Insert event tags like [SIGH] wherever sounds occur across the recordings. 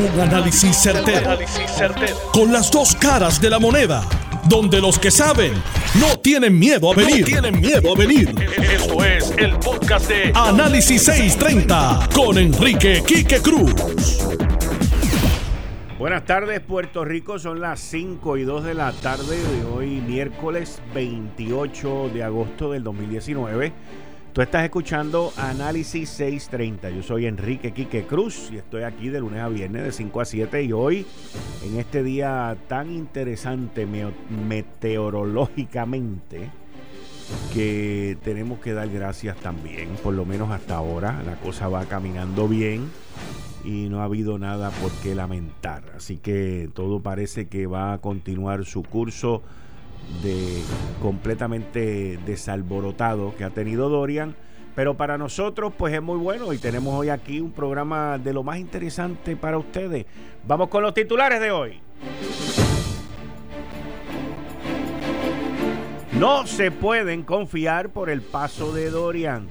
Un análisis certero, Con las dos caras de la moneda. Donde los que saben no tienen miedo a venir. tienen miedo a venir. Esto es el podcast de Análisis 630 con Enrique Quique Cruz. Buenas tardes, Puerto Rico. Son las 5 y 2 de la tarde de hoy, miércoles 28 de agosto del 2019. Tú estás escuchando Análisis 630. Yo soy Enrique Quique Cruz y estoy aquí de lunes a viernes de 5 a 7 y hoy en este día tan interesante meteorológicamente que tenemos que dar gracias también, por lo menos hasta ahora la cosa va caminando bien y no ha habido nada por qué lamentar. Así que todo parece que va a continuar su curso de completamente desalborotado que ha tenido Dorian. Pero para nosotros, pues es muy bueno y tenemos hoy aquí un programa de lo más interesante para ustedes. Vamos con los titulares de hoy. No se pueden confiar por el paso de Dorian.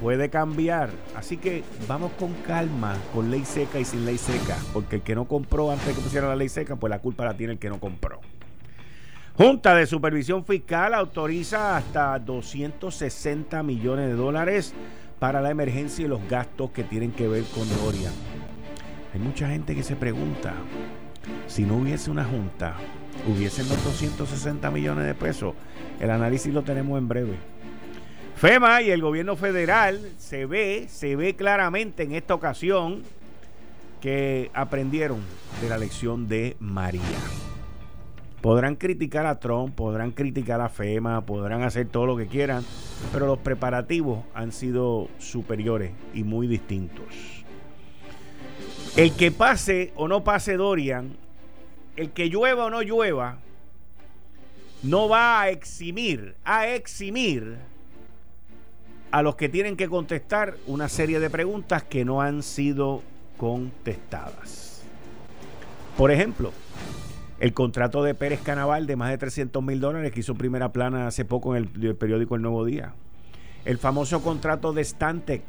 Puede cambiar. Así que vamos con calma, con ley seca y sin ley seca. Porque el que no compró antes de que pusiera la ley seca, pues la culpa la tiene el que no compró. Junta de Supervisión Fiscal autoriza hasta 260 millones de dólares para la emergencia y los gastos que tienen que ver con Dorian. Hay mucha gente que se pregunta, si no hubiese una junta, hubiesen los 260 millones de pesos. El análisis lo tenemos en breve. FEMA y el gobierno federal se ve, se ve claramente en esta ocasión que aprendieron de la lección de María. Podrán criticar a Trump, podrán criticar a FEMA, podrán hacer todo lo que quieran, pero los preparativos han sido superiores y muy distintos. El que pase o no pase Dorian, el que llueva o no llueva, no va a eximir, a eximir a los que tienen que contestar una serie de preguntas que no han sido contestadas. Por ejemplo, el contrato de Pérez Canaval de más de 300 mil dólares que hizo primera plana hace poco en el, periódico El Nuevo Día. El famoso contrato de Stantec.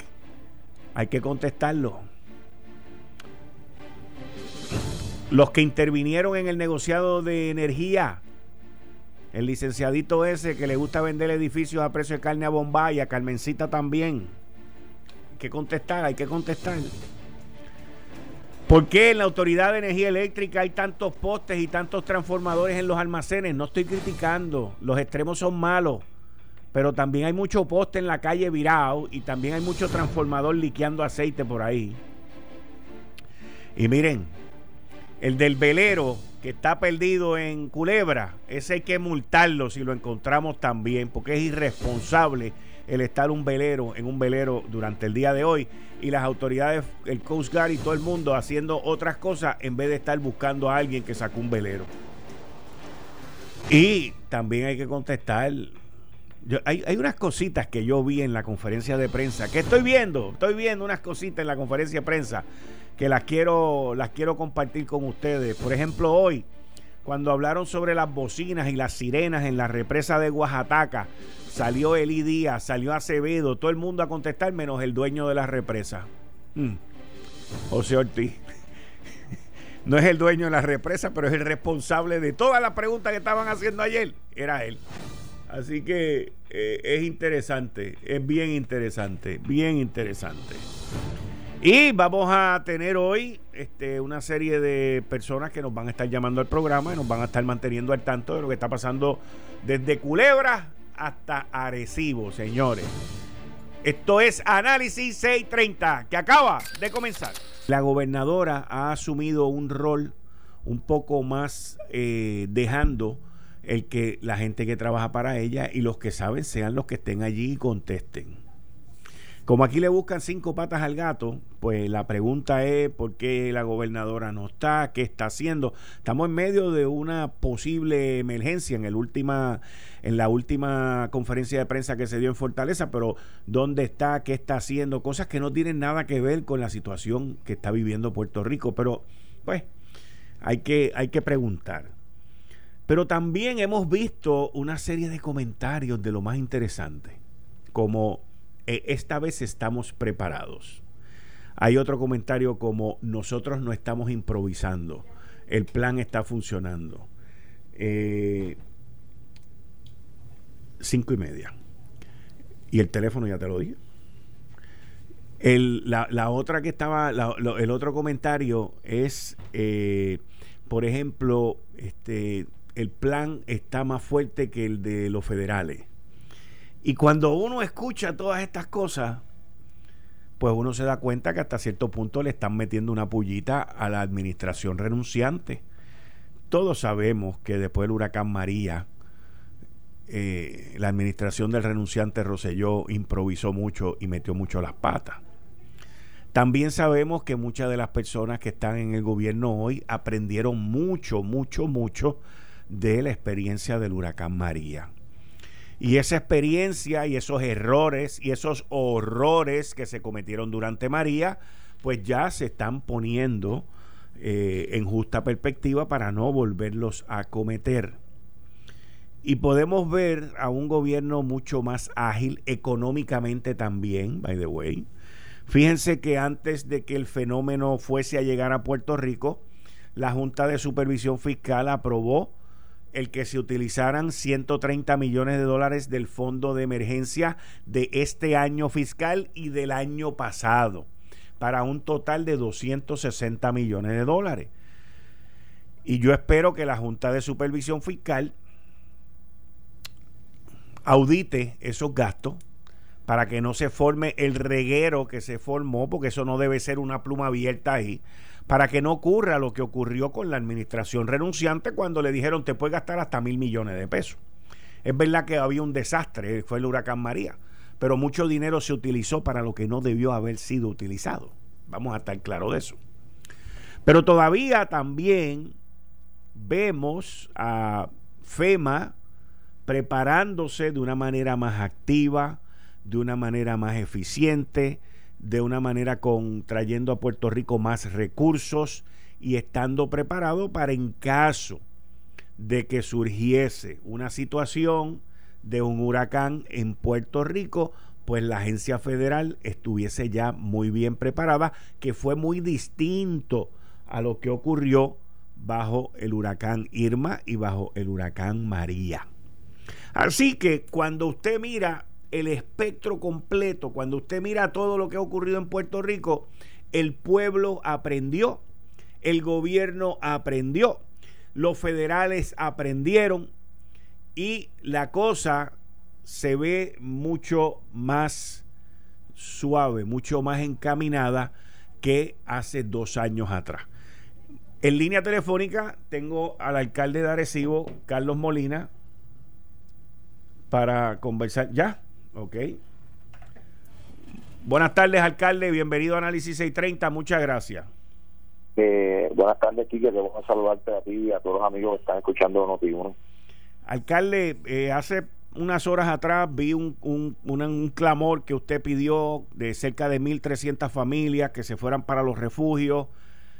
Hay que contestarlo. Los que intervinieron en el negociado de energía. El licenciadito ese que le gusta vender edificios a precio de carne a bomba y a Carmencita también. Hay que contestar, hay que contestar. ¿Por qué en la Autoridad de Energía Eléctrica hay tantos postes y tantos transformadores en los almacenes? No estoy criticando, los extremos son malos, pero también hay mucho poste en la calle Virao y también hay mucho transformador liqueando aceite por ahí. Y miren, el del velero que está perdido en Culebra, ese hay que multarlo si lo encontramos también, porque es irresponsable el estar un velero en un velero durante el día de hoy y las autoridades, el Coast Guard y todo el mundo haciendo otras cosas en vez de estar buscando a alguien que sacó un velero. Y también hay que contestar. hay, hay, unas cositas que yo vi en la conferencia de prensa, que estoy viendo, estoy viendo unas cositas en la conferencia de prensa que las quiero, las quiero compartir con ustedes. Por ejemplo, hoy, cuando hablaron sobre las bocinas y las sirenas en la represa de Oaxaca, Salió Eli Díaz, salió Acevedo, todo el mundo a contestar, menos el dueño de la represa. Hmm. José Ortiz. No es el dueño de la represa, pero es el responsable de todas las preguntas que estaban haciendo ayer. Era él. Así que eh, es interesante, es bien interesante, bien interesante. Y vamos a tener hoy este, una serie de personas que nos van a estar llamando al programa y nos van a estar manteniendo al tanto de lo que está pasando desde Culebra hasta Arecibo, señores. Esto es Análisis 630, que acaba de comenzar. La gobernadora ha asumido un rol un poco más eh, dejando el que la gente que trabaja para ella y los que saben sean los que estén allí y contesten. Como aquí le buscan cinco patas al gato, pues la pregunta es por qué la gobernadora no está, qué está haciendo. Estamos en medio de una posible emergencia en el última en la última conferencia de prensa que se dio en Fortaleza, pero dónde está, qué está haciendo, cosas que no tienen nada que ver con la situación que está viviendo Puerto Rico, pero pues hay que hay que preguntar. Pero también hemos visto una serie de comentarios de lo más interesante, como e, esta vez estamos preparados. Hay otro comentario como nosotros no estamos improvisando, el plan está funcionando. Eh, cinco y media. Y el teléfono ya te lo dije. El, la, otra que estaba, el otro comentario es, eh, por ejemplo, este, el plan está más fuerte que el de los federales. Y cuando uno escucha todas estas cosas, pues uno se da cuenta que hasta cierto punto le están metiendo una pullita a la administración renunciante. Todos sabemos que después del huracán María, eh, la administración del renunciante Roselló improvisó mucho y metió mucho las patas. También sabemos que muchas de las personas que están en el gobierno hoy aprendieron mucho, mucho, mucho de la experiencia del huracán María. Y esa experiencia y esos errores y esos horrores que se cometieron durante María, pues ya se están poniendo eh, en justa perspectiva para no volverlos a cometer. Y podemos ver a un gobierno mucho más ágil económicamente también, by the way. Fíjense que antes de que el fenómeno fuese a llegar a Puerto Rico, la Junta de Supervisión Fiscal aprobó el que se utilizaran 130 millones de dólares del fondo de emergencia de este año fiscal y del año pasado, para un total de 260 millones de dólares. Y yo espero que la Junta de Supervisión Fiscal audite esos gastos para que no se forme el reguero que se formó, porque eso no debe ser una pluma abierta ahí, para que no ocurra lo que ocurrió con la administración renunciante cuando le dijeron te puedes gastar hasta mil millones de pesos. Es verdad que había un desastre, fue el huracán María, pero mucho dinero se utilizó para lo que no debió haber sido utilizado. Vamos a estar claros de eso. Pero todavía también vemos a FEMA preparándose de una manera más activa, de una manera más eficiente, de una manera con trayendo a Puerto Rico más recursos y estando preparado para en caso de que surgiese una situación de un huracán en Puerto Rico, pues la agencia federal estuviese ya muy bien preparada, que fue muy distinto a lo que ocurrió bajo el huracán Irma y bajo el huracán María. Así que cuando usted mira el espectro completo, cuando usted mira todo lo que ha ocurrido en Puerto Rico, el pueblo aprendió, el gobierno aprendió, los federales aprendieron y la cosa se ve mucho más suave, mucho más encaminada que hace dos años atrás. En línea telefónica tengo al alcalde de Arecibo, Carlos Molina, para conversar. ¿Ya? Ok. Buenas tardes, alcalde. Bienvenido a Análisis 630. Muchas gracias. Eh, buenas tardes, Quique. A saludarte a ti y a todos los amigos que están escuchando Noti1. Alcalde, eh, hace unas horas atrás vi un, un, un, clamor que usted pidió de cerca de 1.300 familias que se fueran para los refugios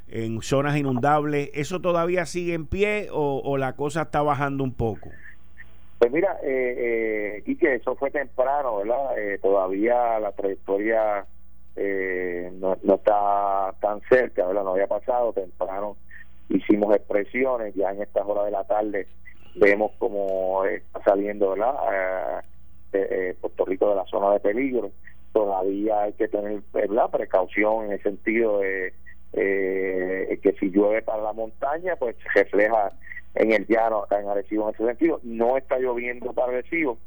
en zonas inundables. ¿Eso todavía sigue en pie o, o la cosa está bajando un poco? Pues mira, eh, eh, eso fue temprano, ¿verdad? Eh, todavía la trayectoria eh, no, está tan cerca, ¿verdad? No había pasado temprano. Hicimos expresiones, ya en estas horas de la tarde vemos cómo está saliendo, ¿verdad? Eh, Puerto Rico de la zona de peligro. Todavía hay que tener, ¿verdad? Precaución en el sentido de que si llueve para la montaña, pues refleja en el llano, acá en Arecibo en ese sentido. No está lloviendo para Arecibo,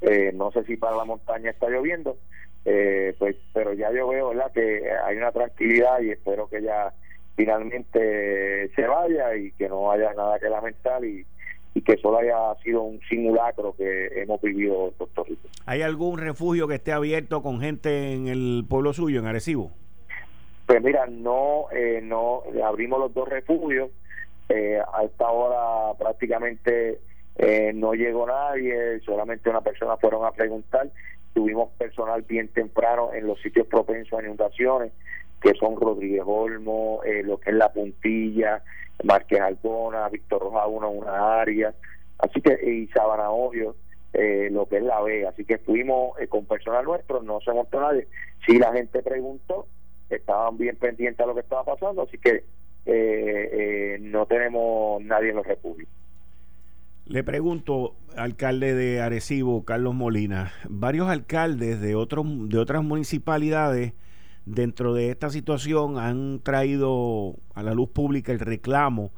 eh, no sé si para la montaña está lloviendo, eh, pues pero ya yo veo ¿verdad? que hay una tranquilidad y espero que ya finalmente se vaya y que no haya nada que lamentar y, y que solo haya sido un simulacro que hemos vivido en Puerto Rico. ¿Hay algún refugio que esté abierto con gente en el pueblo suyo, en Arecibo? Pues mira, no, eh, no abrimos los dos refugios eh, a esta hora prácticamente eh, no llegó nadie, solamente una persona fueron a preguntar. Tuvimos personal bien temprano en los sitios propensos a inundaciones, que son Rodríguez Olmo, eh, lo que es La Puntilla, Márquez Albona, Víctor Roja una área, así que, y Sabana Obvio, lo que es La Vega. Así que fuimos con personal nuestro, no se montó nadie. si la gente preguntó, estaban bien pendientes a lo que estaba pasando, así que eh, no tenemos nadie en los refugio. Le pregunto, alcalde de Arecibo, Carlos Molina, varios alcaldes de, otros, de otras municipalidades dentro de esta situación han traído a la luz pública el reclamo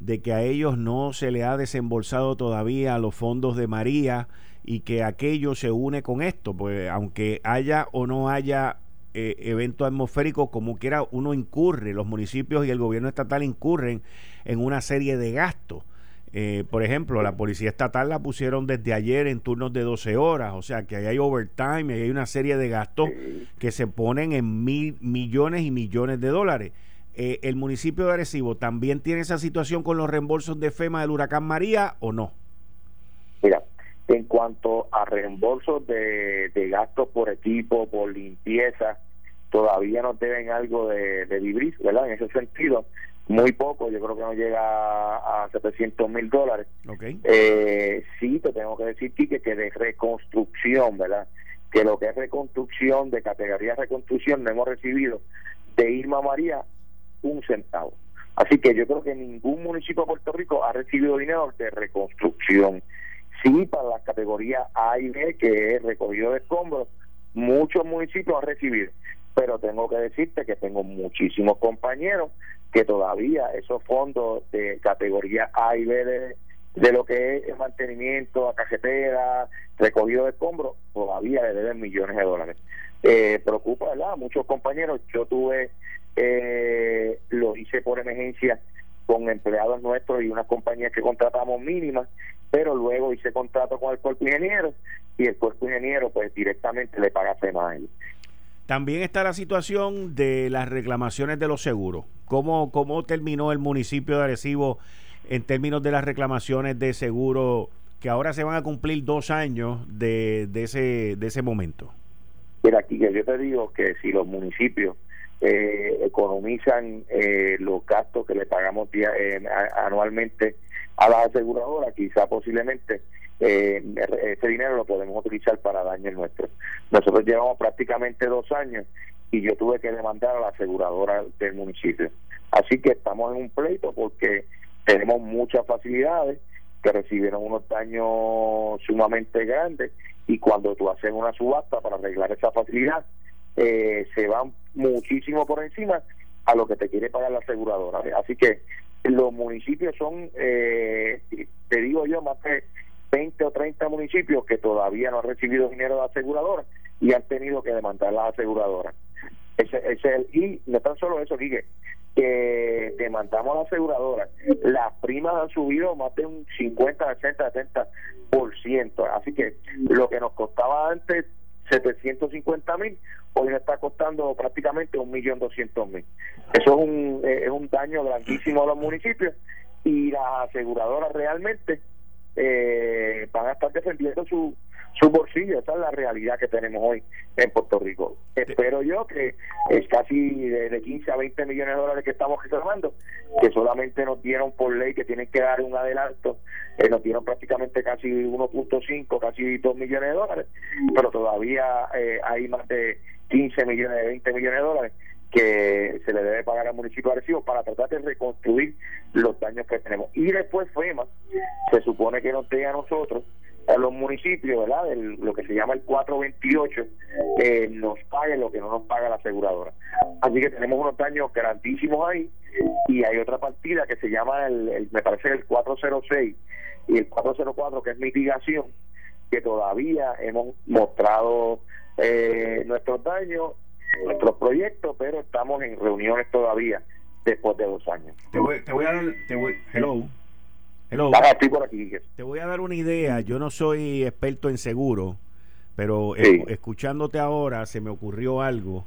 de que a ellos no se le ha desembolsado todavía los fondos de María y que aquello se une con esto, pues aunque haya o no haya eh, evento atmosférico, como quiera uno incurre, los municipios y el gobierno estatal incurren en una serie de gastos. Eh, por ejemplo, la policía estatal la pusieron desde ayer en turnos de 12 horas, o sea que ahí hay overtime y hay una serie de gastos que se ponen en mil millones y millones de dólares. Eh, ¿El municipio de Arecibo también tiene esa situación con los reembolsos de FEMA del huracán María o no? Mira, en cuanto a reembolsos de, gastos por equipo, por limpieza, todavía nos deben algo de, de vivir, ¿verdad? En ese sentido, muy poco, yo creo que no llega a, 700 mil dólares. Eh, sí, te tengo que decir, Quique, que de reconstrucción, ¿verdad? Que lo que es reconstrucción, de categoría reconstrucción, no hemos recibido de Irma María un centavo. Así que yo creo que ningún municipio de Puerto Rico ha recibido dinero de reconstrucción. Sí, para las categorías A y B, que es recogido de escombros, muchos municipios han recibido pero tengo que decirte que tengo muchísimos compañeros que todavía esos fondos de categoría A y B de, lo que es el mantenimiento a cajetera, recogido de escombros, todavía le deben millones de dólares. Eh, preocupa, ¿verdad? Muchos compañeros, yo tuve, eh, lo hice por emergencia con empleados nuestros y unas compañías que contratamos mínimas, pero luego hice contrato con el cuerpo ingeniero y el cuerpo ingeniero pues directamente le paga a ellos. También está la situación de las reclamaciones de los seguros. ¿Cómo, cómo terminó el municipio de Arecibo en términos de las reclamaciones de seguro que ahora se van a cumplir dos años de, de, ese, de ese momento? Mira, aquí yo te digo que si los municipios eh, economizan eh, los gastos que le pagamos eh, anualmente a la aseguradora, quizá posiblemente eh, ese dinero lo podemos utilizar para daños nuestros. Nosotros llevamos prácticamente dos años y yo tuve que demandar a la aseguradora del municipio. Así que estamos en un pleito porque tenemos muchas facilidades que recibieron unos daños sumamente grandes y cuando tú haces una subasta para arreglar esa facilidad, eh, se van muchísimo por encima a lo que te quiere pagar la aseguradora. Así que los municipios son, eh, te digo yo, más que 20 o 30 municipios que todavía no han recibido dinero de aseguradora y han tenido que demandar las aseguradoras. Ese, ese, y no tan solo eso, Quique, que demandamos a la aseguradora. Las primas han subido más de un 50, 60, 70%. Así que lo que nos costaba antes 750 mil, hoy nos está costando prácticamente un millón doscientos mil. Eso es un, eh, es un daño grandísimo a los municipios y las aseguradoras realmente eh, van a estar defendiendo su, su bolsillo. Esa es la realidad que tenemos hoy en Puerto Rico. Espero yo que es casi de, 15 a 20 millones de dólares que estamos reclamando, que solamente nos dieron por ley que tienen que dar un adelanto, eh, nos dieron prácticamente casi 1.5, casi 2 millones de dólares, pero todavía eh, hay más de 15 millones, de 20 millones de dólares que se le debe pagar al municipio de Arecibo para tratar de reconstruir los daños que tenemos. Y después FEMA se supone que nos dé a nosotros, a los municipios, ¿verdad? lo que se llama el 428, eh, nos pague lo que no nos paga la aseguradora. Así que tenemos unos daños grandísimos ahí y hay otra partida que se llama, el, me parece el 406 y el 404 que es mitigación, que todavía hemos mostrado eh, nuestros daños nuestro proyecto, pero estamos en reuniones todavía después de dos años. Te voy, te voy a dar, te voy, hello. Hello. por aquí. Te voy a dar una idea. Yo no soy experto en seguro, pero escuchándote ahora se me ocurrió algo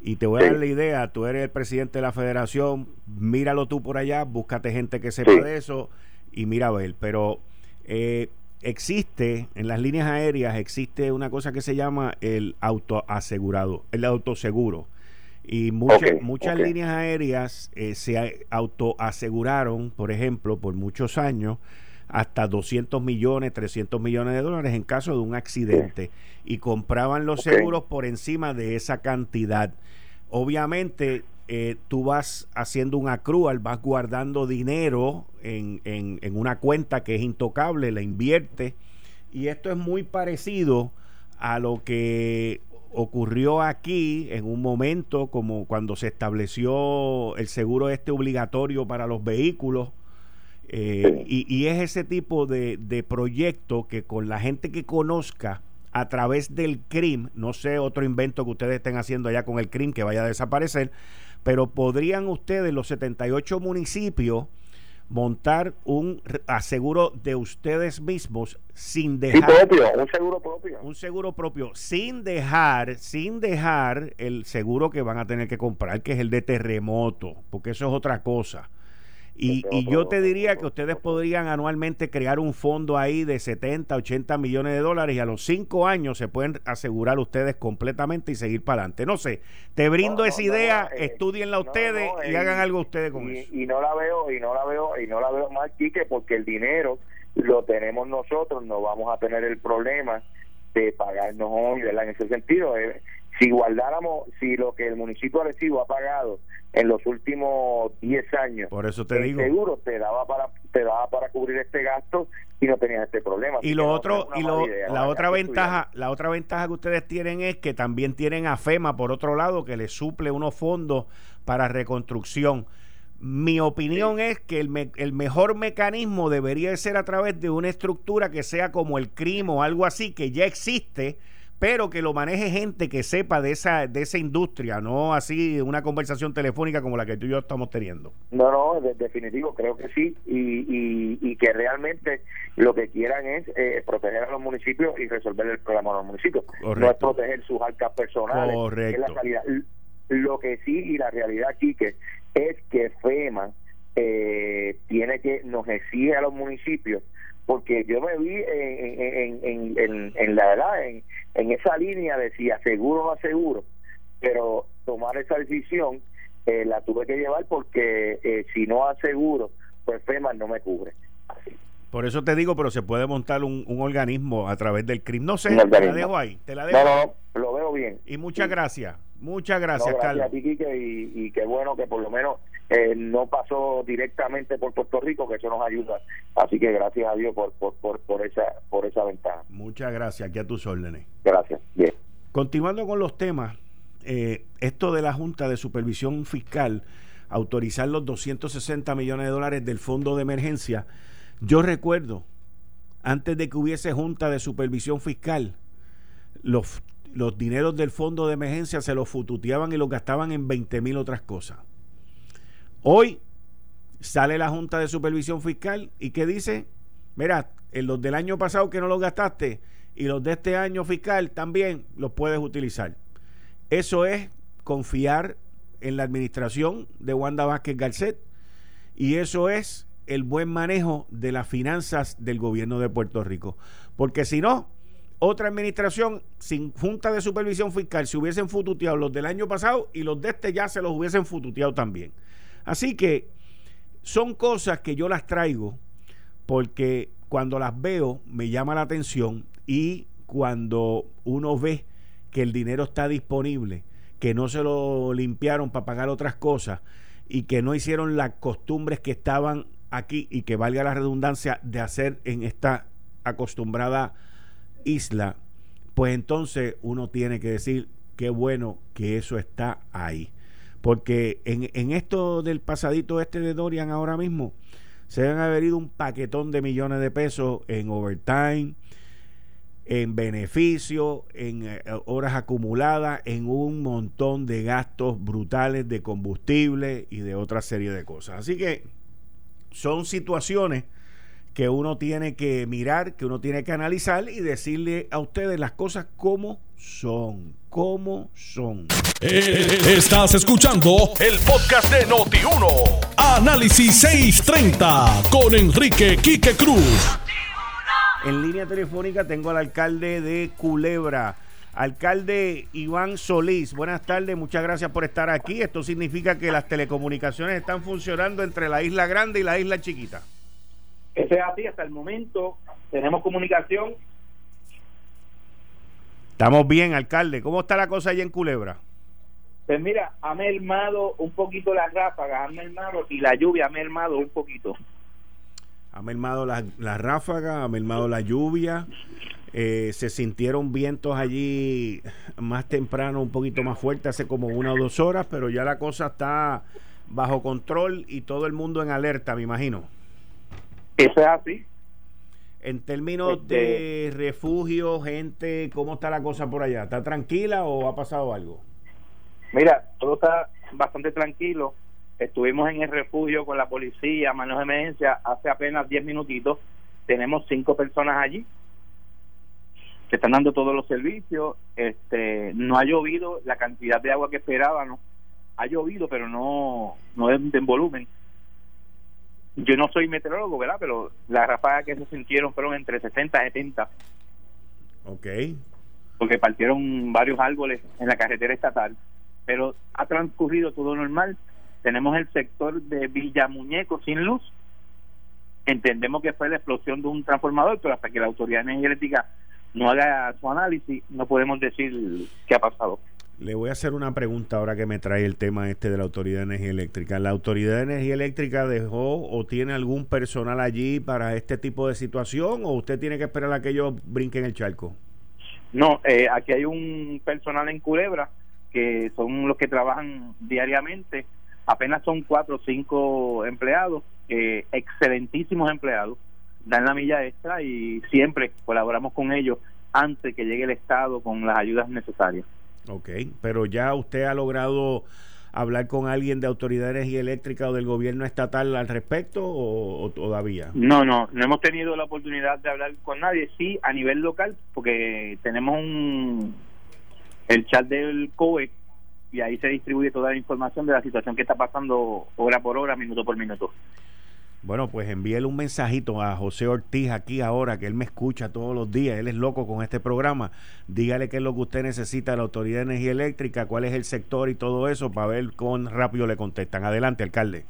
y te voy a dar la idea. Tú eres el presidente de la federación, míralo tú por allá, búscate gente que sepa de eso y mira a ver. Pero eh, existe, en las líneas aéreas, existe una cosa que se llama el autoasegurado, el autoseguro. Y muchas, líneas aéreas eh, se autoaseguraron, por ejemplo, por muchos años, hasta 200 millones, 300 millones de dólares en caso de un accidente. Y compraban los seguros por encima de esa cantidad. obviamente eh, tú vas haciendo un accrual, vas guardando dinero en, en, en, una cuenta que es intocable, la invierte. Y esto es muy parecido a lo que ocurrió aquí en un momento como cuando se estableció el seguro este obligatorio para los vehículos. Eh, y, y, es ese tipo de, de proyecto que con la gente que conozca a través del CRIM, no sé otro invento que ustedes estén haciendo allá con el CRIM que vaya a desaparecer, pero podrían ustedes, los 78 municipios, montar un aseguro de ustedes mismos sin dejar un seguro propio. un seguro propio sin dejar sin dejar el seguro que van a tener que comprar que es el de terremoto porque eso es otra cosa y, y, yo te diría que ustedes podrían anualmente crear un fondo ahí de 70, 80 millones de dólares y a los cinco años se pueden asegurar ustedes completamente y seguir para adelante. No sé, te brindo esa idea, eh, estudienla ustedes y hagan algo ustedes con y, eso. Y no la veo, y no la veo, y no la veo mal, Quique, porque el dinero lo tenemos nosotros, no vamos a tener el problema de pagarnos hoy, ¿verdad? En ese sentido, eh, si guardáramos, si lo que el municipio de Arecibo ha pagado en los últimos 10 años, por eso te digo, seguro te daba para te daba para cubrir este gasto y no tenías este problema. Y lo otro y lo, la otra ventaja, la otra ventaja que ustedes tienen es que también tienen a FEMA por otro lado que les suple unos fondos para reconstrucción. Mi opinión es que el, me, el, mejor mecanismo debería ser a través de una estructura que sea como el CRIM o algo así, que ya existe, pero que lo maneje gente que sepa de esa de esa industria, no así una conversación telefónica como la que tú y yo estamos teniendo. No, no, de, definitivo, creo que sí, y, y, y, que realmente lo que quieran es eh, proteger a los municipios y resolver el problema de los municipios, Correcto. no es proteger sus arcas personales, Correcto. es la calidad. Lo que sí, y la realidad aquí que es que FEMA eh, tiene que, nos exige a los municipios porque yo me vi en, en, en, en, la verdad en, en esa línea de si aseguro o no aseguro pero tomar esa decisión eh, la tuve que llevar porque eh, si no aseguro pues FEMA no me cubre. Así. por eso te digo pero se puede montar un, un organismo a través del CRIM no sé te la dejo ahí te la dejo no, no, no, lo veo bien. Y muchas sí. gracias muchas gracias, no, gracias Carlos. a ti, Quique, y, y qué bueno que por lo menos eh, no pasó directamente por Puerto Rico, que eso nos ayuda. Así que gracias a Dios por, por, por, por esa, por esa ventaja. Muchas gracias, aquí a tus órdenes. Gracias. Bien. Continuando con los temas, eh, esto de la Junta de Supervisión Fiscal, autorizar los 260 millones de dólares del Fondo de Emergencia, yo recuerdo, antes de que hubiese Junta de Supervisión Fiscal, los, los dineros del Fondo de Emergencia se los fututeaban y los gastaban en 20 mil otras cosas. Hoy sale la Junta de Supervisión Fiscal y que dice, mira, los del año pasado que no los gastaste y los de este año fiscal también los puedes utilizar. Eso es confiar en la administración de Wanda Vázquez Garcet y eso es el buen manejo de las finanzas del gobierno de Puerto Rico. Porque si no, otra administración sin junta de supervisión fiscal se hubiesen fututeado los del año pasado y los de este ya se los hubiesen fututeado también. Así que son cosas que yo las traigo porque cuando las veo me llama la atención y cuando uno ve que el dinero está disponible, que no se lo limpiaron para pagar otras cosas y que no hicieron las costumbres que estaban aquí y que valga la redundancia de hacer en esta acostumbrada isla, pues entonces uno tiene que decir qué bueno que eso está ahí. Porque en, en, esto del pasadito este de Dorian ahora mismo, se han haber un paquetón de millones de pesos en overtime, en beneficio, en eh, horas acumuladas, en un montón de gastos brutales de combustible y de otra serie de cosas. Así que son situaciones que uno tiene que mirar, que uno tiene que analizar y decirle a ustedes las cosas como son, como son. Eh, estás escuchando el podcast de Noti1. Análisis 630 con Enrique Quique Cruz. En línea telefónica tengo al alcalde de Culebra. Alcalde Iván Solís, buenas tardes, muchas gracias por estar aquí. Esto significa que las telecomunicaciones están funcionando entre la isla grande y la isla chiquita. Eso es así, hasta el momento tenemos comunicación. Estamos bien, alcalde. ¿Cómo está la cosa allá en Culebra? Pues mira, ha mermado un poquito las ráfagas, ha mermado y la lluvia ha mermado un poquito. Ha mermado las la ráfagas, ha mermado la lluvia. Eh, se sintieron vientos allí más temprano, un poquito más fuerte, hace como una o dos horas, pero ya la cosa está bajo control y todo el mundo en alerta, me imagino. Eso es así. En términos de este refugio, gente, ¿cómo está la cosa por allá? ¿Está tranquila o ha pasado algo? Mira, todo está bastante tranquilo. Estuvimos en el refugio con la policía, manos de emergencia, hace apenas 10 minutitos. Tenemos cinco personas allí que están dando todos los servicios. Este, no ha llovido la cantidad de agua que esperábamos. Ha llovido, pero no, no en volumen yo no soy meteorólogo, ¿verdad? Pero las ráfagas que se sintieron fueron entre 60 y 70. Ok. Porque partieron varios árboles en la carretera estatal. Pero ha transcurrido todo normal. Tenemos el sector de Villa Muñeco sin luz. Entendemos que fue la explosión de un transformador, pero hasta que la autoridad energética no haga su análisis, no podemos decir qué ha pasado. Le voy a hacer una pregunta ahora que me trae el tema este de la Autoridad de Energía Eléctrica. ¿La Autoridad de Energía Eléctrica dejó o tiene algún personal allí para este tipo de situación o usted tiene que esperar a que ellos brinquen el charco? No, eh, aquí hay un personal en Culebra que son los que trabajan diariamente. Apenas son cuatro o cinco empleados, eh, excelentísimos empleados, dan la milla extra y siempre colaboramos con ellos antes que llegue el Estado con las ayudas necesarias. Ok, pero ya usted ha logrado hablar con alguien de autoridades y eléctrica o del gobierno estatal al respecto o, todavía? No, no, no hemos tenido la oportunidad de hablar con nadie, sí a nivel local, porque tenemos un el chat del COE y ahí se distribuye toda la información de la situación que está pasando hora por hora, minuto por minuto. Bueno, pues envíele un mensajito a José Ortiz aquí ahora, que él me escucha todos los días, él es loco con este programa. Dígale qué es lo que usted necesita de la Autoridad de Energía Eléctrica, cuál es el sector y todo eso, para ver cuán rápido le contestan. Adelante, alcalde.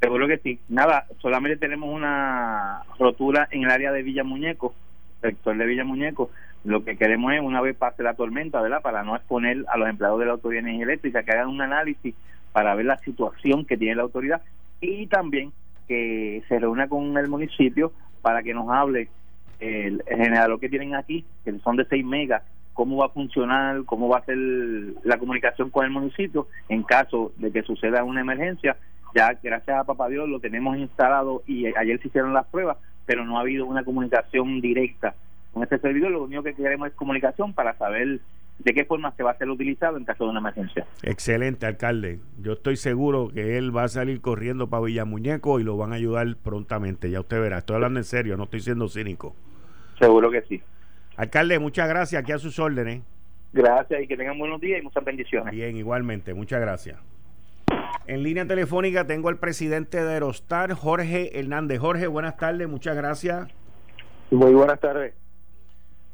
Seguro que sí. Nada, solamente tenemos una rotura en el área de Villa Muñeco, sector de Villa Muñeco. Lo que queremos es, una vez pase la tormenta, ¿verdad? Para no exponer a los empleados de la Autoridad de Energía Eléctrica, que hagan un análisis para ver la situación que tiene la autoridad y también que se reúna con el municipio para que nos hable el, generador que tienen aquí, que son de 6 megas, cómo va a funcionar, cómo va a ser la comunicación con el municipio en caso de que suceda una emergencia. Ya gracias a Papá Dios lo tenemos instalado y ayer se hicieron las pruebas, pero no ha habido una comunicación directa con este servidor. Lo único que queremos es comunicación para saber de qué forma se va a ser utilizado en caso de una emergencia. Excelente, alcalde. Yo estoy seguro que él va a salir corriendo para Villamuñeco y lo van a ayudar prontamente. Ya usted verá, estoy hablando en serio, no estoy siendo cínico. Seguro que sí. Alcalde, muchas gracias, aquí a sus órdenes. Gracias y que tengan buenos días y muchas bendiciones. Bien, igualmente, muchas gracias. En línea telefónica tengo al presidente de Aerostar, Jorge Hernández. Jorge, buenas tardes, muchas gracias. Muy buenas tardes.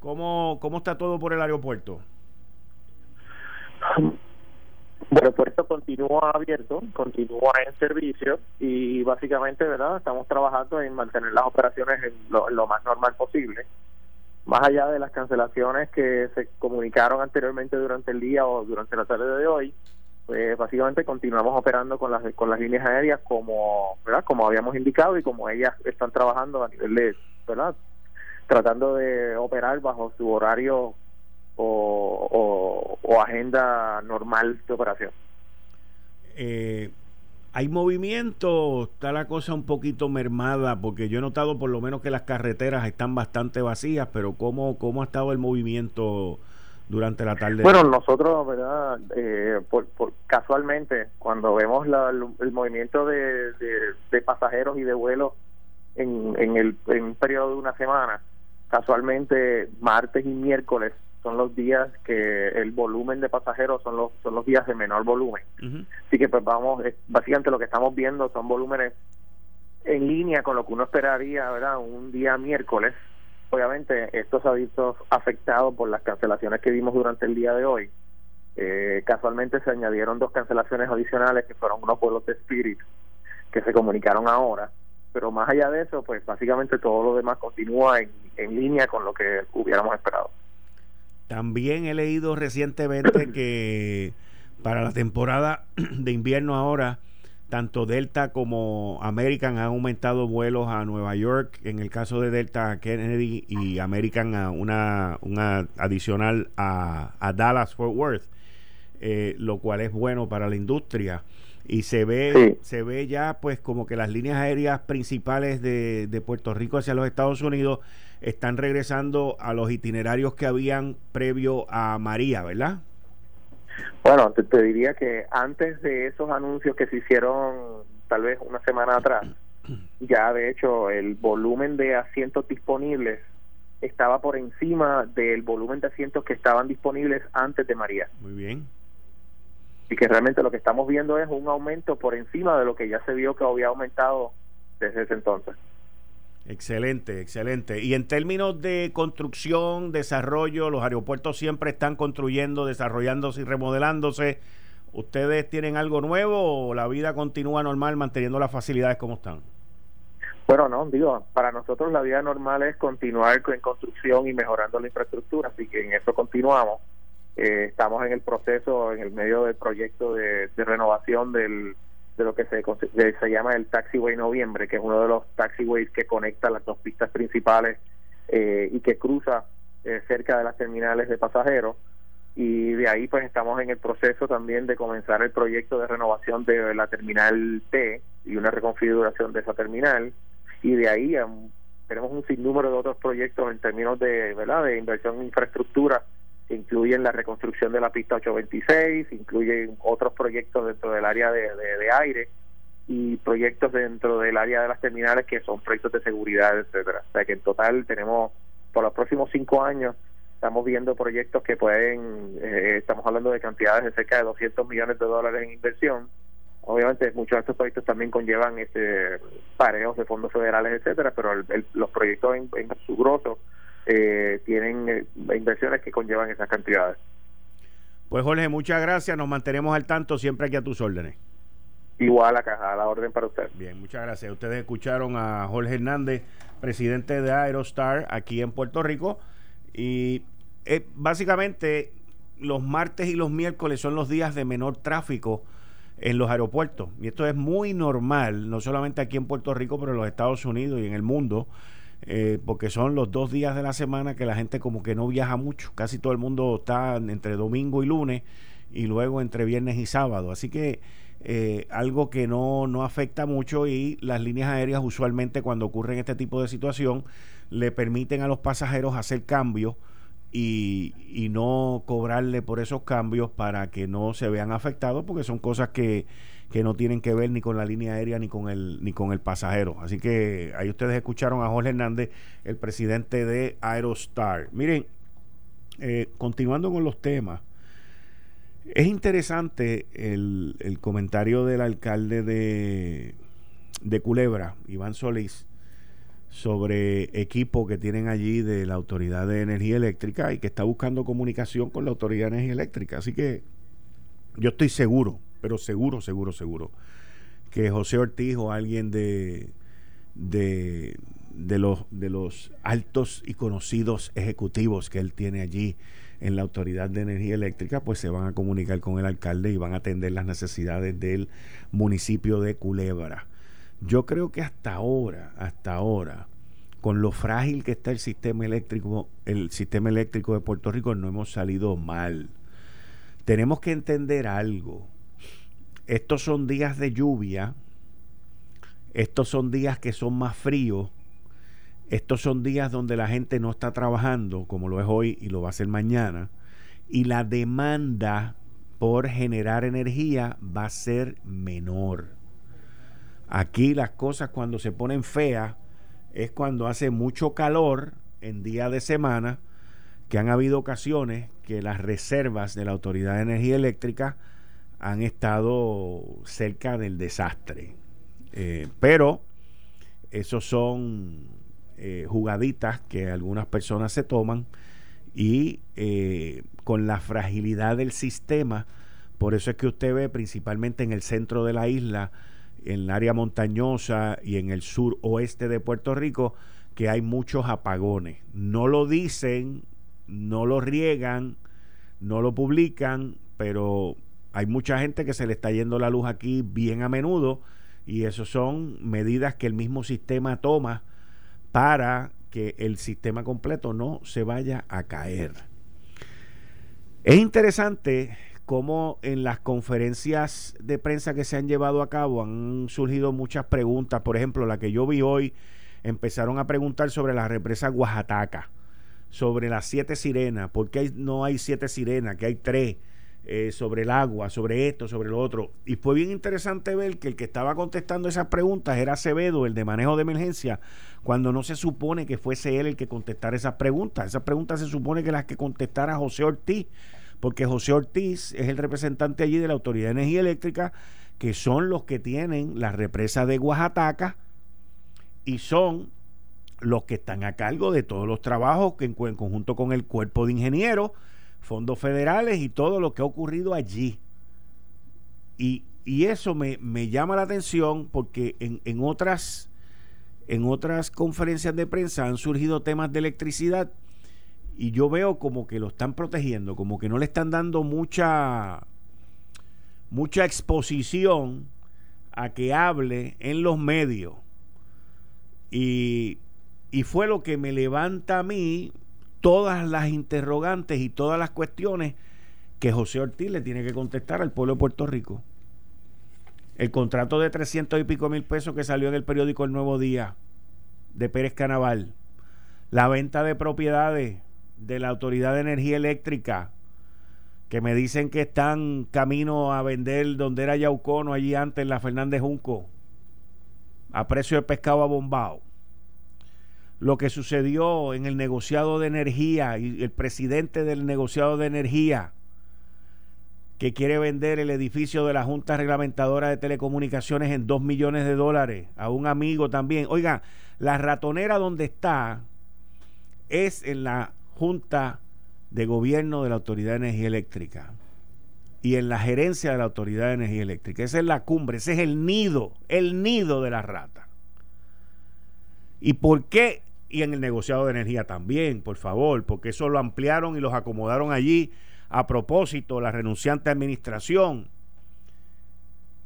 ¿Cómo, cómo está todo por el aeropuerto? [LAUGHS] El aeropuerto continúa abierto, continúa en servicio y básicamente, ¿verdad? Estamos trabajando en mantener las operaciones en lo, más normal posible. Más allá de las cancelaciones que se comunicaron anteriormente durante el día o durante la tarde de hoy, pues básicamente continuamos operando con las con las líneas aéreas como, ¿verdad? Como habíamos indicado y como ellas están trabajando a nivel de, ¿verdad? Tratando de operar bajo su horario o, agenda normal de operación. Eh, hay movimiento, está la cosa un poquito mermada, porque yo he notado por lo menos que las carreteras están bastante vacías, pero ¿cómo, cómo ha estado el movimiento durante la tarde? Bueno, nosotros, ¿verdad? Eh, por, casualmente, cuando vemos el, movimiento de, de, pasajeros y de vuelos en, en, el, en un periodo de una semana, casualmente martes y miércoles son los días que el volumen de pasajeros son los son los días de menor volumen. Así que pues vamos, básicamente lo que estamos viendo son volúmenes en línea con lo que uno esperaría, ¿verdad? Un día miércoles. Obviamente esto se ha visto afectado por las cancelaciones que vimos durante el día de hoy. Eh, casualmente se añadieron dos cancelaciones adicionales que fueron unos vuelos de Spirit que se comunicaron ahora pero más allá de eso, pues básicamente todo lo demás continúa en, en línea con lo que hubiéramos esperado. También he leído recientemente que para la temporada [CLEARS THROAT] de invierno ahora, tanto Delta como American han aumentado vuelos a Nueva York, en el caso de Delta a Kennedy y American a una, una adicional a, a Dallas Fort Worth, eh, lo cual es bueno para la industria. Y se ve se ve ya pues como que las líneas aéreas principales de, de, Puerto Rico hacia los Estados Unidos están regresando a los itinerarios que habían previo a María, ¿verdad? Bueno, te, diría que antes de esos anuncios que se hicieron tal vez una semana atrás, [CLEARS THROAT] ya de hecho el volumen de asientos disponibles estaba por encima del volumen de asientos que estaban disponibles antes de María. Muy bien y que realmente lo que estamos viendo es un aumento por encima de lo que ya se vio que había aumentado desde ese entonces. Excelente, excelente. Y en términos de construcción, desarrollo, los aeropuertos siempre están construyendo, desarrollándose y remodelándose. ¿Ustedes tienen algo nuevo o la vida continúa normal manteniendo las facilidades como están? Bueno, no, digo, para nosotros la vida normal es continuar en construcción y mejorando la infraestructura, así que en eso continuamos. Eh, estamos en el proceso, en el medio del proyecto de, renovación del, de lo que se, se llama el Taxiway Noviembre, que es uno de los taxiways que conecta las dos pistas principales eh, y que cruza eh, cerca de las terminales de pasajeros. Y de ahí pues estamos en el proceso también de comenzar el proyecto de renovación de la terminal T y una reconfiguración de esa terminal. Y de ahí tenemos un sinnúmero de otros proyectos en términos de, ¿verdad? de inversión en infraestructura incluyen la reconstrucción de la pista 826, incluyen otros proyectos dentro del área de, aire y proyectos dentro del área de las terminales que son proyectos de seguridad, etcétera. O sea que en total tenemos por los próximos cinco años estamos viendo proyectos que pueden, eh, estamos hablando de cantidades de cerca de 200 millones de dólares en inversión. Obviamente muchos de estos proyectos también conllevan este pareos de fondos federales, etcétera, pero los proyectos en su grosso eh, tienen eh, inversiones que conllevan esas cantidades. Pues Jorge, muchas gracias, nos mantenemos al tanto siempre aquí a tus órdenes. Igual a caja, a la orden para usted. Bien, muchas gracias. Ustedes escucharon a Jorge Hernández, presidente de Aerostar aquí en Puerto Rico. Y eh, básicamente los martes y los miércoles son los días de menor tráfico en los aeropuertos. Y esto es muy normal, no solamente aquí en Puerto Rico, pero en los Estados Unidos y en el mundo. Eh, porque son los dos días de la semana que la gente como que no viaja mucho. Casi todo el mundo está entre domingo y lunes y luego entre viernes y sábado. Así que eh, algo que no, no afecta mucho y las líneas aéreas usualmente cuando ocurren este tipo de situación le permiten a los pasajeros hacer cambios y, y no cobrarle por esos cambios para que no se vean afectados porque son cosas que que no tienen que ver ni con la línea aérea ni con el ni con el pasajero. Así que ahí ustedes escucharon a Jorge Hernández, el presidente de Aerostar. Miren, eh, continuando con los temas, es interesante el, el comentario del alcalde de, de Culebra, Iván Solís, sobre equipo que tienen allí de la Autoridad de Energía Eléctrica y que está buscando comunicación con la Autoridad de Energía Eléctrica. Así que yo estoy seguro pero seguro, seguro, seguro, que José Ortiz o alguien de, de, los, de los altos y conocidos ejecutivos que él tiene allí en la Autoridad de Energía Eléctrica, pues se van a comunicar con el alcalde y van a atender las necesidades del municipio de Culebra. Yo creo que hasta ahora, hasta ahora, con lo frágil que está el sistema eléctrico, el sistema eléctrico de Puerto Rico, no hemos salido mal. Tenemos que entender algo estos son días de lluvia, estos son días que son más fríos, estos son días donde la gente no está trabajando como lo es hoy y lo va a hacer mañana, y la demanda por generar energía va a ser menor. Aquí las cosas cuando se ponen feas es cuando hace mucho calor en día de semana, que han habido ocasiones que las reservas de la Autoridad de Energía Eléctrica han estado cerca del desastre. Eh, pero esos son eh, jugaditas que algunas personas se toman y eh, con la fragilidad del sistema, por eso es que usted ve principalmente en el centro de la isla, en el área montañosa y en el sur oeste de Puerto Rico, que hay muchos apagones. No lo dicen, no lo riegan, no lo publican, pero hay mucha gente que se le está yendo la luz aquí bien a menudo y eso son medidas que el mismo sistema toma para que el sistema completo no se vaya a caer. Es interesante cómo en las conferencias de prensa que se han llevado a cabo han surgido muchas preguntas. Por ejemplo, la que yo vi hoy, empezaron a preguntar sobre la represa Oaxaca, sobre las siete sirenas, por qué no hay siete sirenas, que hay tres, eh, sobre el agua, sobre esto, sobre lo otro. Y fue bien interesante ver que el que estaba contestando esas preguntas era Acevedo, el de manejo de emergencia, cuando no se supone que fuese él el que contestara esas preguntas. Esas preguntas se supone que las que contestara José Ortiz porque José Ortiz es el representante allí de la Autoridad de Energía Eléctrica, que son los que tienen la represa de Oaxaca y son los que están a cargo de todos los trabajos que en, conjunto con el cuerpo de ingenieros, fondos federales y todo lo que ha ocurrido allí. Y, eso me, llama la atención porque en, en, otras, en otras conferencias de prensa han surgido temas de electricidad y yo veo como que lo están protegiendo, como que no le están dando mucha mucha exposición a que hable en los medios. Y, y fue lo que me levanta a mí todas las interrogantes y todas las cuestiones que José Ortiz le tiene que contestar al pueblo de Puerto Rico. El contrato de 300 y pico mil pesos que salió en el periódico El Nuevo Día de Pérez Canaval. La venta de propiedades de la Autoridad de Energía Eléctrica que me dicen que están camino a vender donde era Yaucono, allí antes la Fernández Junco, a precio de pescado abombado. Lo que sucedió en el negociado de energía y el presidente del negociado de energía que quiere vender el edificio de la Junta Reglamentadora de Telecomunicaciones en dos millones de dólares a un amigo también. Oiga, la ratonera donde está es en la Junta de Gobierno de la Autoridad de Energía Eléctrica y en la gerencia de la Autoridad de Energía Eléctrica. Esa es la cumbre, ese es el nido, el nido de la rata. ¿Y por qué? Y en el negociado de energía también, por favor, porque eso lo ampliaron y los acomodaron allí a propósito, la renunciante administración.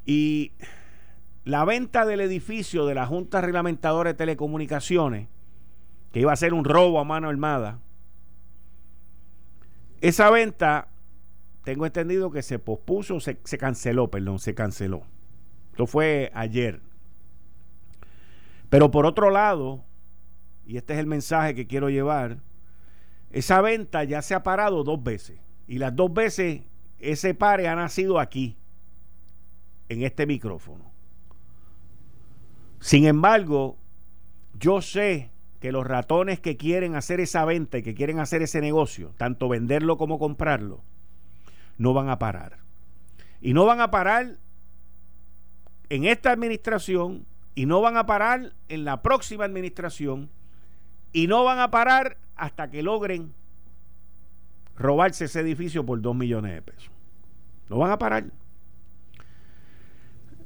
Y la venta del edificio de la Junta Reglamentadora de Telecomunicaciones, que iba a ser un robo a mano armada, esa venta, tengo entendido que se pospuso, se, se canceló, perdón, se canceló. Esto fue ayer. Pero por otro lado, y este es el mensaje que quiero llevar, esa venta ya se ha parado dos veces. Y las dos veces ese pare ha nacido aquí, en este micrófono. Sin embargo, yo sé que los ratones que quieren hacer esa venta y que quieren hacer ese negocio, tanto venderlo como comprarlo, no van a parar. Y no van a parar en esta administración y no van a parar en la próxima administración y no van a parar hasta que logren robarse ese edificio por dos millones de pesos. No van a parar.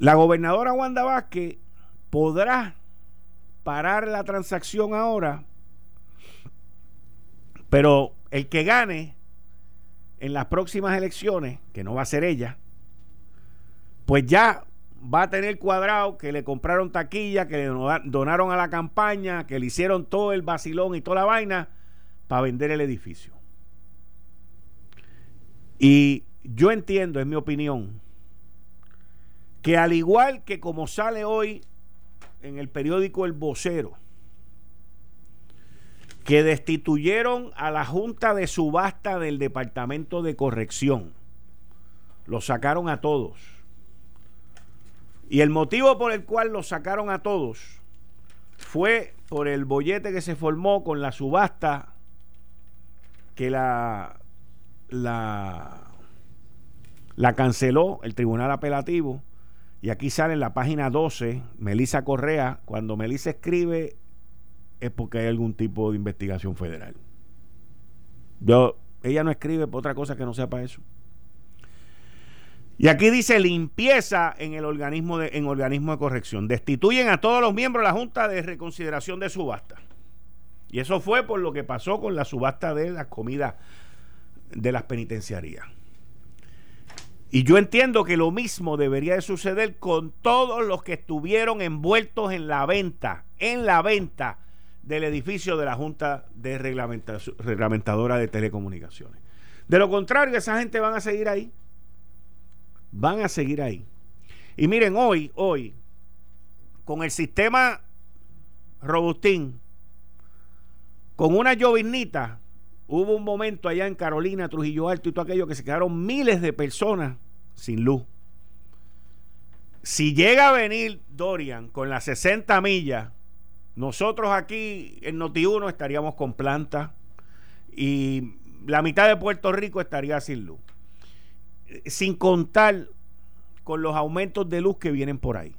La gobernadora Wanda Vázquez podrá parar la transacción ahora, pero el que gane en las próximas elecciones, que no va a ser ella, pues ya va a tener cuadrado que le compraron taquilla, que le donaron a la campaña, que le hicieron todo el vacilón y toda la vaina para vender el edificio. Y yo entiendo, es mi opinión, que al igual que como sale hoy en el periódico El Vocero que destituyeron a la Junta de Subasta del Departamento de Corrección. Los sacaron a todos. Y el motivo por el cual los sacaron a todos fue por el bollete que se formó con la subasta que la, la, canceló el Tribunal Apelativo y aquí sale en la página 12, Melisa Correa, cuando Melisa escribe es porque hay algún tipo de investigación federal. Yo, ella no escribe por otra cosa que no sea para eso. Y aquí dice limpieza en el organismo de, en de corrección. Destituyen a todos los miembros de la Junta de Reconsideración de Subasta. Y eso fue por lo que pasó con la subasta de las comidas de las penitenciarías. Y yo entiendo que lo mismo debería de suceder con todos los que estuvieron envueltos en la venta, en la venta del edificio de la Junta de Reglamentadora de Telecomunicaciones. De lo contrario, esa gente van a seguir ahí. Van a seguir ahí. Y miren, hoy, hoy, con el sistema Robustín, con una llovinita, hubo un momento allá en Carolina, Trujillo Alto y todo aquello que se quedaron miles de personas sin luz. Si llega a venir Dorian con las 60 millas, nosotros aquí en Noti1 estaríamos con planta y la mitad de Puerto Rico estaría sin luz. Sin contar con los aumentos de luz que vienen por ahí.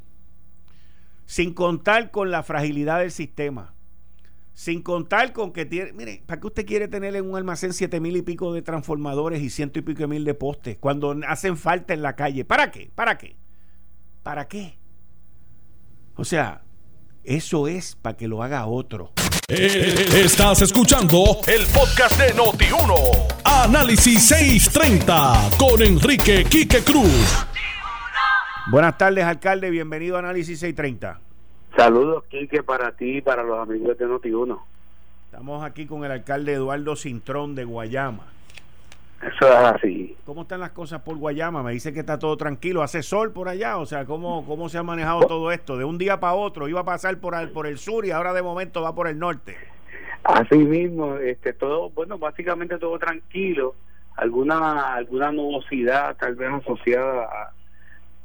Sin contar con la fragilidad del sistema. Sin contar con que tiene. Mire, ¿para qué usted quiere tener en un almacén siete mil y pico de transformadores y ciento y pico de mil de postes cuando hacen falta en la calle? ¿Para qué? ¿Para qué? ¿Para qué? O sea, eso es para que lo haga otro. Eh, estás escuchando el podcast de Noti1. Análisis 630 con Enrique Quique Cruz. Buenas tardes, alcalde. Bienvenido a Análisis 630. Saludos, Quique, para ti y para los amigos de Noti1. Estamos aquí con el alcalde Eduardo Cintrón de Guayama. Eso es así. ¿Cómo están las cosas por Guayama? Me dice que está todo tranquilo. ¿Hace sol por allá? O sea, ¿cómo, cómo se ha manejado todo esto? De un día para otro iba a pasar por, el, por el sur y ahora de momento va por el norte. Así mismo, este, todo, bueno, básicamente todo tranquilo. Alguna, alguna nubosidad tal vez asociada a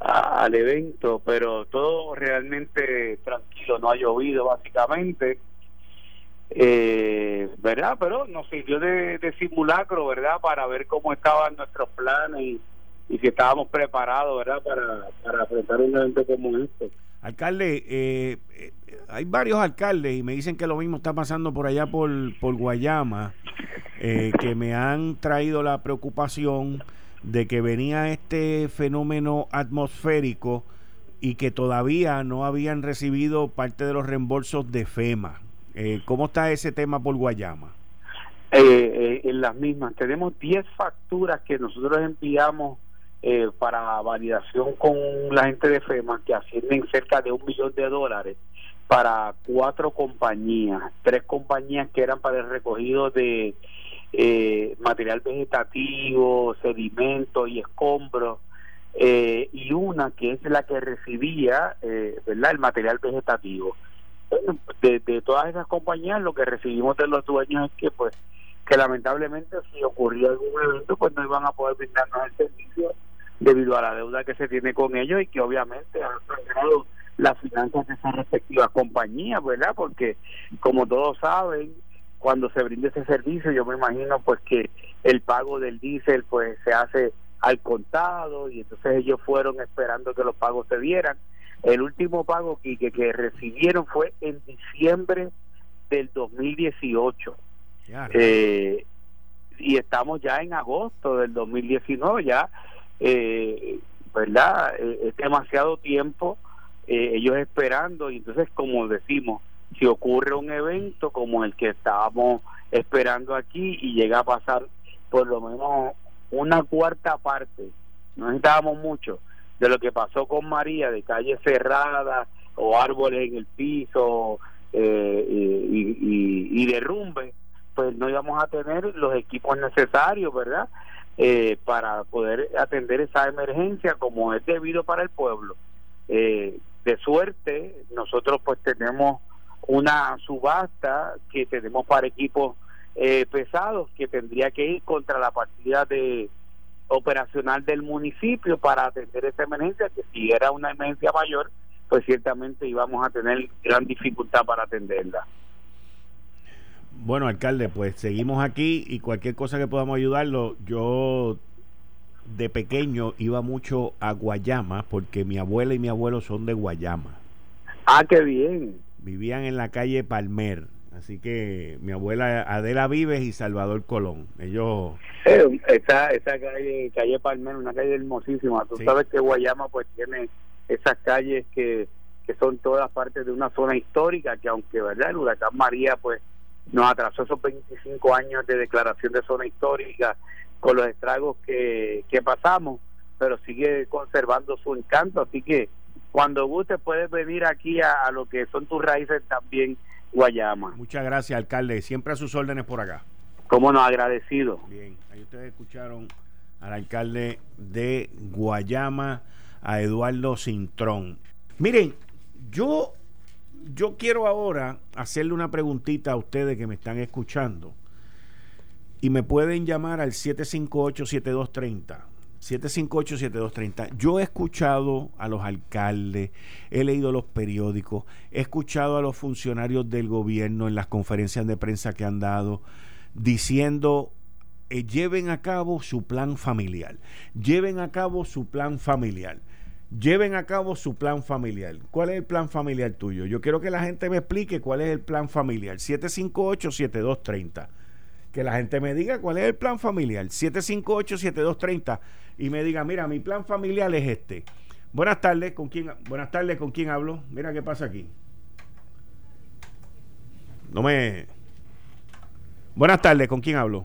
al evento, pero todo realmente tranquilo, no ha llovido básicamente, eh, ¿verdad? Pero nos sirvió de, simulacro, ¿verdad? Para ver cómo estaban nuestros planes y, si estábamos preparados, ¿verdad? Para, para enfrentar un evento como este. Alcalde, eh, eh, hay varios alcaldes y me dicen que lo mismo está pasando por allá por, por Guayama, que me han traído la preocupación de que venía este fenómeno atmosférico y que todavía no habían recibido parte de los reembolsos de FEMA. Eh, ¿Cómo está ese tema por Guayama? Eh, eh, en las mismas. Tenemos 10 facturas que nosotros enviamos para validación con la gente de FEMA que ascienden cerca de un millón de dólares para cuatro compañías, tres compañías que eran para el recogido de eh, material vegetativo, sedimento y escombros, eh, y una que es la que recibía eh, ¿verdad? el material vegetativo. De, todas esas compañías lo que recibimos de los dueños es que pues que lamentablemente si ocurría algún evento pues no iban a poder brindarnos el servicio debido a la deuda que se tiene con ellos y que obviamente han sangrado las finanzas de esas respectivas compañías, ¿verdad? Porque como todos saben, cuando se brinde ese servicio yo me imagino pues que el pago del diésel pues se hace al contado y entonces ellos fueron esperando que los pagos se dieran el último pago que, que, recibieron fue en diciembre del 2018 eh, y estamos ya en agosto del 2019 ya eh, verdad eh, es demasiado tiempo eh, ellos esperando. Y entonces como decimos si ocurre un evento como el que estábamos esperando aquí y llega a pasar por lo menos una cuarta parte, no necesitábamos mucho, de lo que pasó con María, de calles cerradas o árboles en el piso eh, y, y, derrumbe, pues no íbamos a tener los equipos necesarios, ¿verdad? Eh, para poder atender esa emergencia como es debido para el pueblo. Eh, de suerte, nosotros pues tenemos una subasta que tenemos para equipos eh, pesados que tendría que ir contra la partida de operacional del municipio para atender esa emergencia que si era una emergencia mayor pues ciertamente íbamos a tener gran dificultad para atenderla. Bueno alcalde pues seguimos aquí y cualquier cosa que podamos ayudarlo. Yo de pequeño iba mucho a Guayama porque mi abuela y mi abuelo son de Guayama. Ah qué bien. Vivían en la calle Palmer. Así que mi abuela Adela Vives y Salvador Colón. Ellos. esa, esa calle, calle Palmer, una calle hermosísima. Tú sabes que Guayama pues tiene esas calles que, que son todas partes de una zona histórica, que aunque verdad el huracán María pues nos atrasó esos 25 años de declaración de zona histórica con los estragos que, que pasamos, pero sigue conservando su encanto. Así que cuando guste puedes venir aquí a, lo que son tus raíces también, Guayama. Muchas gracias, alcalde. Siempre a sus órdenes por acá. Cómo nos agradecido. Bien, ahí ustedes escucharon al alcalde de Guayama, a Eduardo Cintrón. Miren, yo, yo quiero ahora hacerle una preguntita a ustedes que me están escuchando. Y me pueden llamar al 758-7230. 758-7230. Yo he escuchado a los alcaldes, he leído los periódicos, he escuchado a los funcionarios del gobierno en las conferencias de prensa que han dado diciendo eh, lleven a cabo su plan familiar, lleven a cabo su plan familiar, lleven a cabo su plan familiar. ¿Cuál es el plan familiar tuyo? Yo quiero que la gente me explique cuál es el plan familiar. 758-7230 que la gente me diga cuál es el plan familiar. 758-7230 y me diga, mira, mi plan familiar es este. Buenas tardes, ¿con quién, buenas tardes, ¿con quién hablo? Mira qué pasa aquí. No me... Buenas tardes, ¿con quién hablo?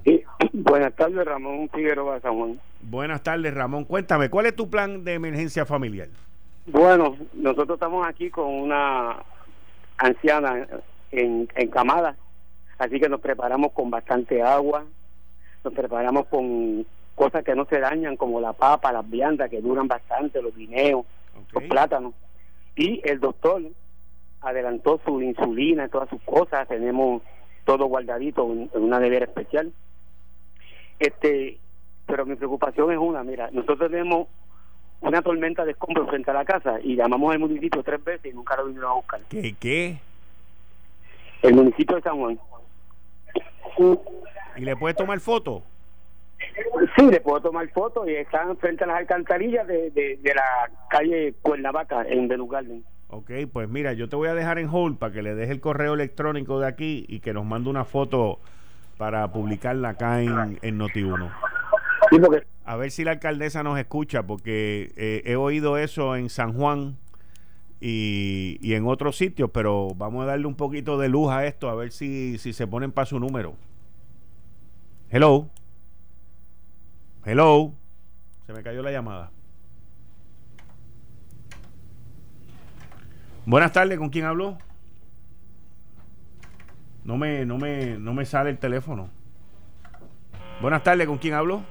Buenas tardes, Ramón Figueroa San Juan. Buenas tardes, Ramón. Cuéntame, ¿cuál es tu plan de emergencia familiar? Bueno, nosotros estamos aquí con una anciana en, en Camada, así que nos preparamos con bastante agua, nos preparamos con cosas que no se dañan como la papa, las viandas que duran bastante, los guineos, los plátanos. Y el doctor adelantó su insulina, todas sus cosas, tenemos todo guardadito en, una nevera especial. Este, pero mi preocupación es una, mira, nosotros tenemos una tormenta de escombros frente a la casa y llamamos al municipio tres veces y nunca lo vinieron a buscar. ¿Qué? ¿Qué? El municipio de San Juan. ¿Y le puede tomar foto? Sí, le puedo tomar fotos y están frente a las alcantarillas de, de, la calle Cuernavaca en Belu Garden. Ok, pues mira, yo te voy a dejar en hold para que le deje el correo electrónico de aquí y que nos mande una foto para publicarla acá en, en Noti1. A ver si la alcaldesa nos escucha, porque eh, he oído eso en San Juan y, y, en otros sitios, pero vamos a darle un poquito de luz a esto, a ver si, si se ponen para su número. Hello. Hello. Se me cayó la llamada. Buenas tardes, ¿con quién hablo? No me, no me, no me sale el teléfono. Buenas tardes, ¿con quién hablo?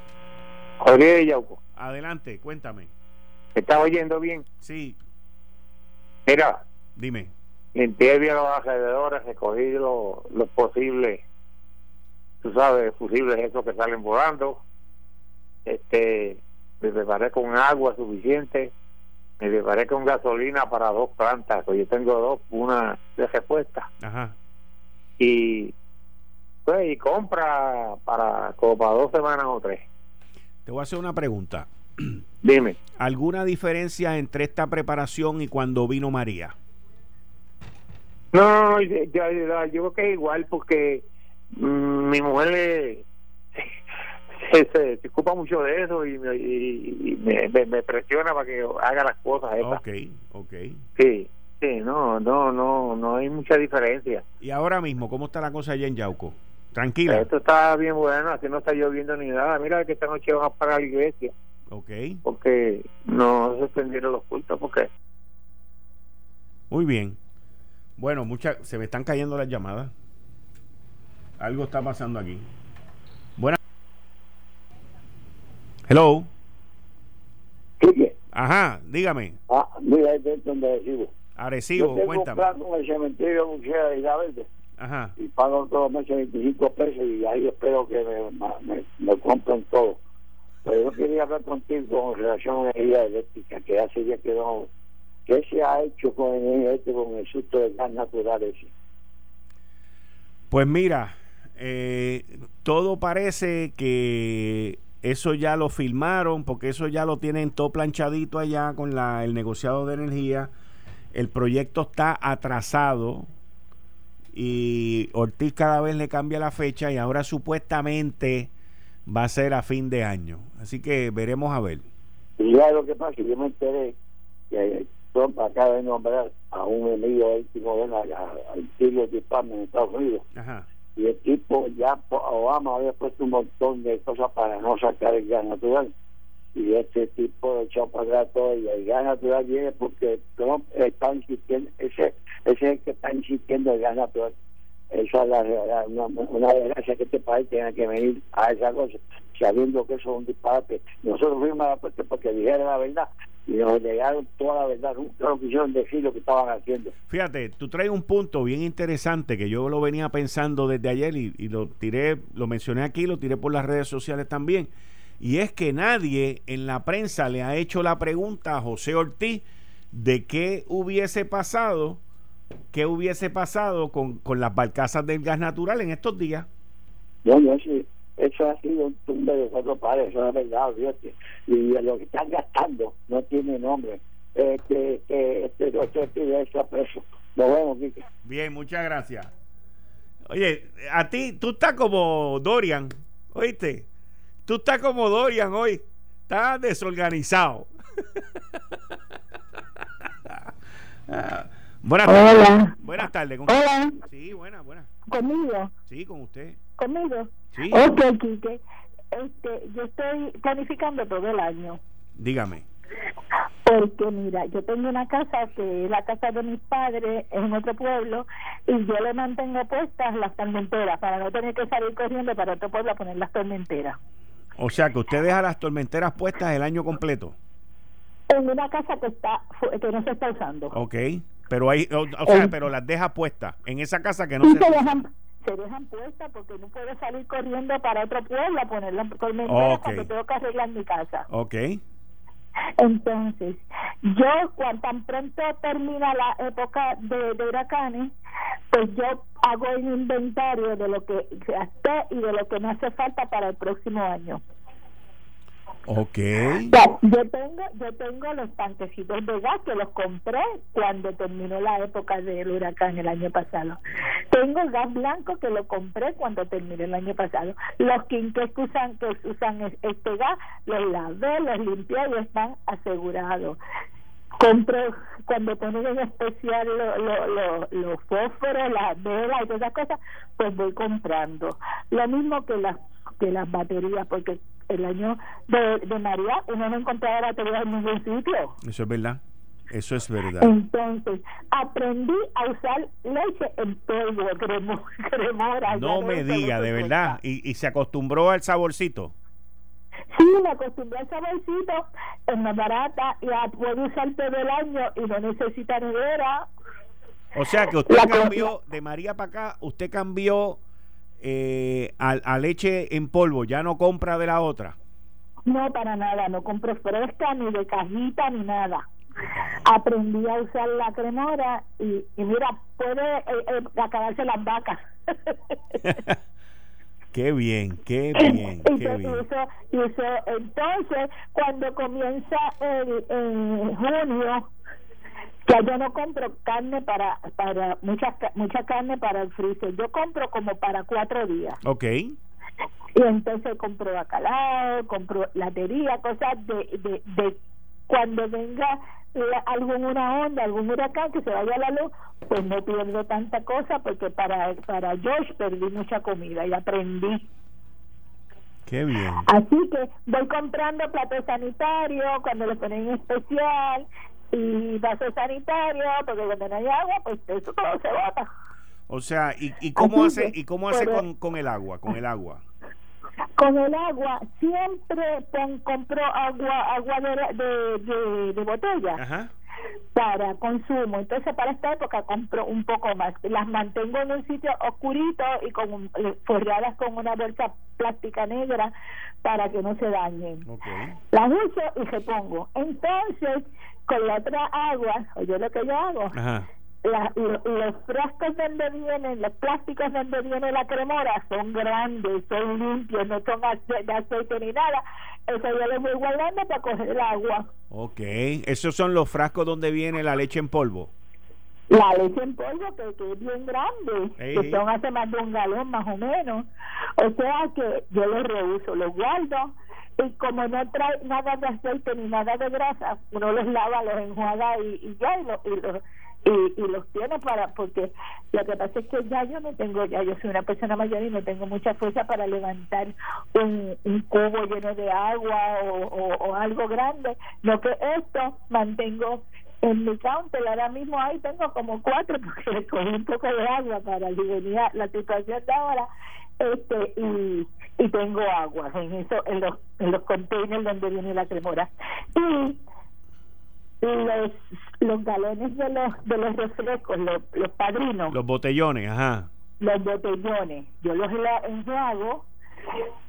Jorge Yauco. Adelante, cuéntame. ¿Me estás oyendo bien? Sí. Mira. Dime. Limpié bien los alrededores, recogí lo, lo posible, tú sabes, fusibles esos que salen volando este me preparé con agua suficiente me preparé con gasolina para dos plantas pues yo tengo dos una de respuesta. Ajá. y pues y compra para como para dos semanas o tres. Te voy a hacer una pregunta. [CLEARS THROAT] Dime. Alguna diferencia entre esta preparación y cuando vino María no, no, no yo, yo, creo que es igual porque mm, mi mujer le se, se, ocupa mucho de eso y, me, me, presiona para que haga las cosas. Ok, ok. Sí, sí, no, no, no, no hay mucha diferencia. ¿Y ahora mismo cómo está la cosa allá en Yauco? Tranquila. Esto está bien bueno, así no está lloviendo ni nada. Mira que esta noche van a pagar la iglesia. Ok. Porque no se suspendieron los cultos, porque... Muy bien. Bueno, muchas se me están cayendo las llamadas. Algo está pasando aquí. Hello. Ajá, dígame. Ah, mira, es donde recibo. Arecibo, Yo cuéntame. con el cementerio de la Verde. Ajá. Y pago todos los meses 25 pesos y ahí espero que me, me, compren todo. Pero yo quería hablar contigo con relación a la energía eléctrica, que hace ya que no. ¿Qué se ha hecho con el con el susto de gas natural ese? Pues mira, eh, todo parece que eso ya lo filmaron, porque eso ya lo tienen todo planchadito allá con la, el negociado de energía. El proyecto está atrasado y Ortiz cada vez le cambia la fecha y ahora supuestamente va a ser a fin de año. Así que veremos a ver. Y ya lo que pasa, yo me enteré que Trump acaba de nombrar a un enemigo íntimo de al Department en Estados Unidos. Ajá y el tipo ya Obama había puesto un montón de cosas para no sacar el gas natural y este tipo echado para atrás todo y el gas natural viene porque Trump está insistiendo, ese, ese es el que está insistiendo el gas natural. Esa es la, una, una desgracia que este país tenga que venir a esa cosa, sabiendo que eso es un disparate. Nosotros fuimos a la puerta porque dijeron la verdad y nos negaron toda la verdad, no quisieron decir lo que estaban haciendo. Fíjate, tú traes un punto bien interesante que yo lo venía pensando desde ayer y, y lo tiré, lo mencioné aquí, lo tiré por las redes sociales también y es que nadie en la prensa le ha hecho la pregunta a José Ortiz de qué hubiese pasado, qué hubiese pasado con, con las barcazas del gas natural en estos días. No, no, sí, eso ha sido un tumbe de cuatro pares, eso es verdad, fíjate. Y lo que están gastando no tiene nombre. Este, este, este, este, está preso. Nos vemos, Kike. Bien, muchas gracias. Oye, a ti, tú estás como Dorian, ¿oíste? Tú estás como Dorian hoy. Estás desorganizado. [LAUGHS] buenas tardes. Buenas tardes. Hola. Sí, buenas, buenas. ¿Conmigo? Sí, con usted. ¿Conmigo? Sí. Ok, Quique. Este, yo estoy planificando todo el año. Dígame. Porque mira, yo tengo una casa que es la casa de mis padres en otro pueblo y yo le mantengo puestas las tormenteras para no tener que salir corriendo para otro pueblo a poner las tormenteras. O sea que usted deja las tormenteras puestas el año completo. En una casa que está que no se está usando. Ok, pero hay, o, o sea, pero las deja puestas en esa casa que no se se dejan, se dejan puestas porque no puedo salir corriendo para otro pueblo a poner las tormenteras Ok. cuando tengo que arreglar mi casa. Ok. Entonces, yo cuando tan pronto termina la época de, de huracanes, pues yo hago un inventario de lo que gasté y de lo que me hace falta para el próximo año. Ok. Yo tengo yo tengo los tanquecitos de gas que los compré cuando terminó la época del huracán el año pasado. Tengo el gas blanco que lo compré cuando terminó el año pasado. Los quinques que usan que usan es- este gas los lavé, los limpié y están asegurados. Compro cuando ponen en especial lo- lo- lo- los fósforos, las velas y todas esas cosas, pues voy comprando. Lo mismo que las que las baterías, porque el año de, de María uno no encontraba baterías en ningún sitio. Eso es verdad. Eso es verdad. Entonces, aprendí a usar leche en polvo, cremo, [LAUGHS] cremora. No me diga, de verdad. Y, y se acostumbró al saborcito. Sí, me acostumbré al saborcito, es más barata, la puedo usar todo el año y no necesita nevera. O sea que usted La cambió de María para acá, usted cambió eh, a, a leche en polvo, ya no compra de la otra. No, para nada, no compro fresca, ni de cajita, ni nada. Aprendí a usar la cremora y, y mira, puede eh, eh, acabarse las vacas. [LAUGHS] [LAUGHS] Qué bien, qué bien, y qué bien. hizo- hizo- entonces, cuando comienza el, en junio, ya yo no compro carne para para mucha mucha carne para el freezer, yo compro como para cuatro días. Ok. Y entonces compro bacalao, compro latería, cosas de, de, de cuando venga alguna onda, algún huracán que se vaya la luz, pues no pierdo tanta cosa porque para, para Josh perdí mucha comida y aprendí. Qué bien. Así que voy comprando platos sanitarios cuando los ponen en especial y vasos sanitarios porque cuando no hay agua, pues eso todo se bota. O sea, ¿y, y cómo Así hace, que, y cómo hace pero- con, con el agua? Con el agua. Con el agua, siempre pon- compro agua agua de, de, de, de botella Ajá. para consumo. Entonces, para esta época compro un poco más. Las mantengo en un sitio oscurito y con un- eh, forradas con una bolsa plástica negra para que no se dañen. Las uso y repongo. Entonces, con la otra agua, oye lo que yo hago, Ajá. la- lo- los frascos donde vienen, los plásticos donde viene la cremora son grandes, son limpios, no son de aceite ni nada. Eso yo lo voy guardando para coger el agua. Ok. Esos son los frascos donde viene la leche en polvo. La leche en polvo, que, que es bien grande, Ey, que son hace más de un galón más o menos. O sea que yo los reuso, los guardo. Y como no trae nada de aceite ni nada de grasa, uno los lava, los enjuaga y, y ya, y, lo- y, lo- y, y los tiene para porque lo que pasa es que ya yo no tengo ya yo soy una persona mayor y no tengo mucha fuerza para levantar un, un cubo lleno de agua o, algo grande lo que esto mantengo en mi counter. Ahora mismo ahí tengo como cuatro [LAUGHS] porque cogí un poco de agua para aliviar la situación de ahora este y, y tengo agua en eso en los en los containers donde viene la cremora y los, los galones de los, de los refrescos, los, los padrinos. Los botellones, ajá. Los botellones. Yo los enjuago,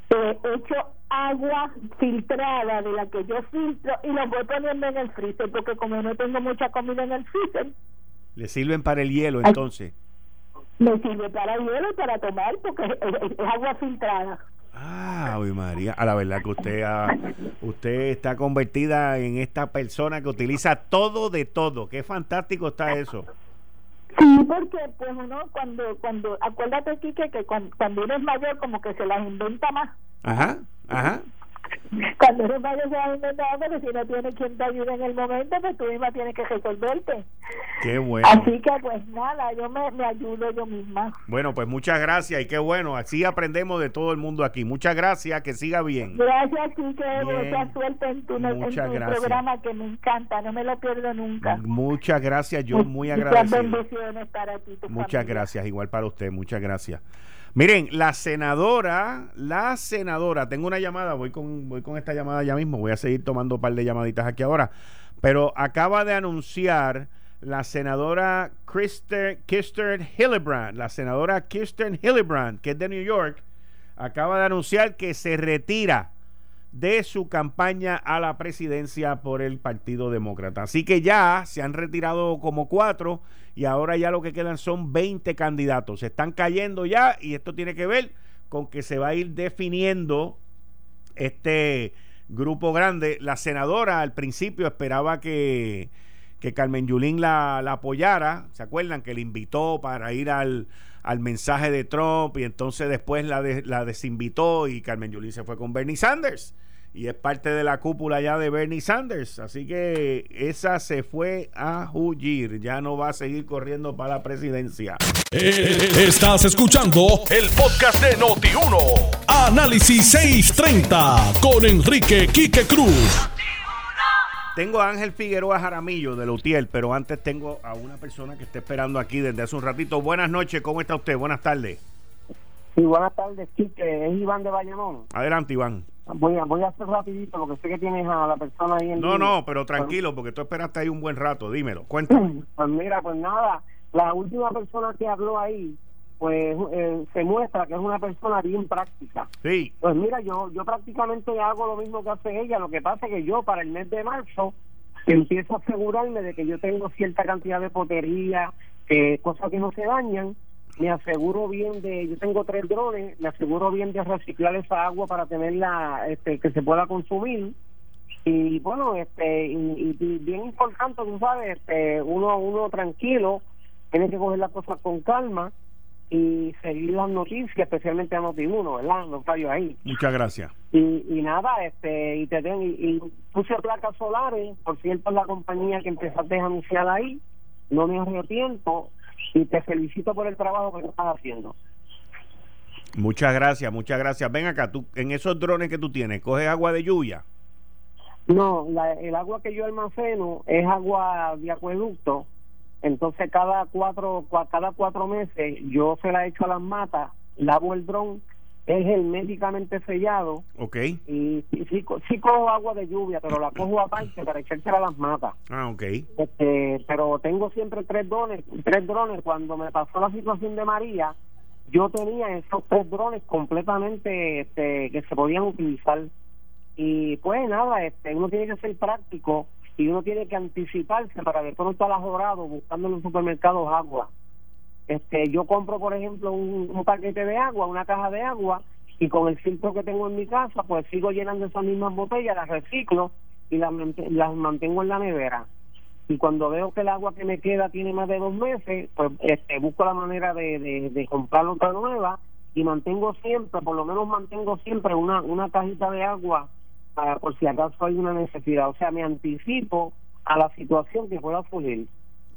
eh, echo agua filtrada de la que yo filtro y los voy poniendo en el freezer porque como no tengo mucha comida en el freezer. ¿Le sirven para el hielo entonces? Me sirve para el hielo y para tomar porque es agua filtrada. Ah, María, a la verdad que usted usted está convertida en esta persona que utiliza todo de todo. Qué fantástico está eso. Sí, porque pues uno cuando cuando acuérdate Kike que cuando, cuando uno es mayor como que se las inventa más. Ajá, ajá. [LAUGHS] Cuando eres mayor se va a pero si no tienes quien te ayude en el momento, pues tú misma tienes que resolverte. Qué bueno. Así que pues nada, yo me, me ayudo yo misma. Bueno, pues muchas gracias y qué bueno, así aprendemos de todo el mundo aquí. Muchas gracias, que siga bien. Gracias, Kike, mucha suerte en tu, en tu programa que me encanta, no me lo pierdo nunca. Muchas gracias, yo muy agradecido. bendiciones para ti. muchas gracias, igual para usted, muchas gracias. Miren, la senadora, la senadora, tengo una llamada, voy con, voy con esta llamada ya mismo, voy a seguir tomando un par de llamaditas aquí ahora, pero acaba de anunciar la senadora Kirsten Hillebrand, la senadora Kirsten Hillebrand, que es de New York, acaba de anunciar que se retira de su campaña a la presidencia por el Partido Demócrata. Así que ya se han retirado como cuatro y ahora ya lo que quedan son 20 candidatos. Se están cayendo ya y esto tiene que ver con que se va a ir definiendo este grupo grande. La senadora al principio esperaba que, que Carmen Yulín la, apoyara. ¿Se acuerdan? Que le invitó para ir al, al mensaje de Trump y entonces después la, la desinvitó y Carmen Yulín se fue con Bernie Sanders y es parte de la cúpula ya de Bernie Sanders. Así que esa se fue a huir, ya no va a seguir corriendo para la presidencia. Eh, estás escuchando el podcast de Noti1. Análisis 630 con Enrique Quique Cruz. Tengo a Ángel Figueroa Jaramillo de Lutiel, pero antes tengo a una persona que está esperando aquí desde hace un ratito. Buenas noches, ¿cómo está usted? Buenas tardes. Sí, buenas tardes, Quique. Es Iván de Bayamón. Adelante, Iván. Voy a, voy a hacer rapidito porque sé que tienes a la persona ahí en No, no, pero tranquilo porque tú esperaste ahí un buen rato. Dímelo, [CLEARS THROAT] cuéntame. Pues mira, pues nada, la última persona que habló ahí, pues eh, se muestra que es una persona bien práctica. Sí. Pues mira, yo yo prácticamente hago lo mismo que hace ella. Lo que pasa es que yo para el mes de marzo empiezo a asegurarme de que yo tengo cierta cantidad de potería, cosas que no se dañan me aseguro bien de, yo tengo tres drones, me aseguro bien de reciclar esa agua para tenerla, este, que se pueda consumir. Y bueno, este, y, bien importante, tú sabes, este, uno, uno tranquilo, tiene que coger las cosas con calma y seguir las noticias, especialmente a Noti1, ¿verdad? Los fallos ahí. Muchas gracias. Y, y nada, este, y te den, y, puse placas solares, por cierto, la compañía que empezaste a anunciar ahí, no me tiempo y te felicito por el trabajo que estás haciendo. Muchas gracias, muchas gracias. Ven acá, tú en esos drones que tú tienes, ¿coges agua de lluvia? No, el agua que yo almaceno es agua de acueducto. Entonces cada cuatro, cada cuatro meses yo se la echo a las matas, lavo el dron es el médicamente sellado. Ok. Y, sí, cojo agua de lluvia, pero la cojo aparte para echársela a las matas. Ah, ok. Este, pero tengo siempre tres drones, tres drones. Cuando me pasó la situación de María, yo tenía esos tres drones completamente este, que se podían utilizar. Y pues nada, este, uno tiene que ser práctico y uno tiene que anticiparse para ver no está jorado buscando en los supermercados agua este yo compro por ejemplo un, paquete de agua una caja de agua y con el filtro que tengo en mi casa pues sigo llenando esas mismas botellas las reciclo y las, las mantengo en la nevera. Y cuando veo que el agua que me queda tiene más de dos meses pues este busco la manera de, de, comprar otra nueva y mantengo siempre por lo menos mantengo siempre una una cajita de agua para por si acaso hay una necesidad. O sea me anticipo a la situación que pueda ocurrir.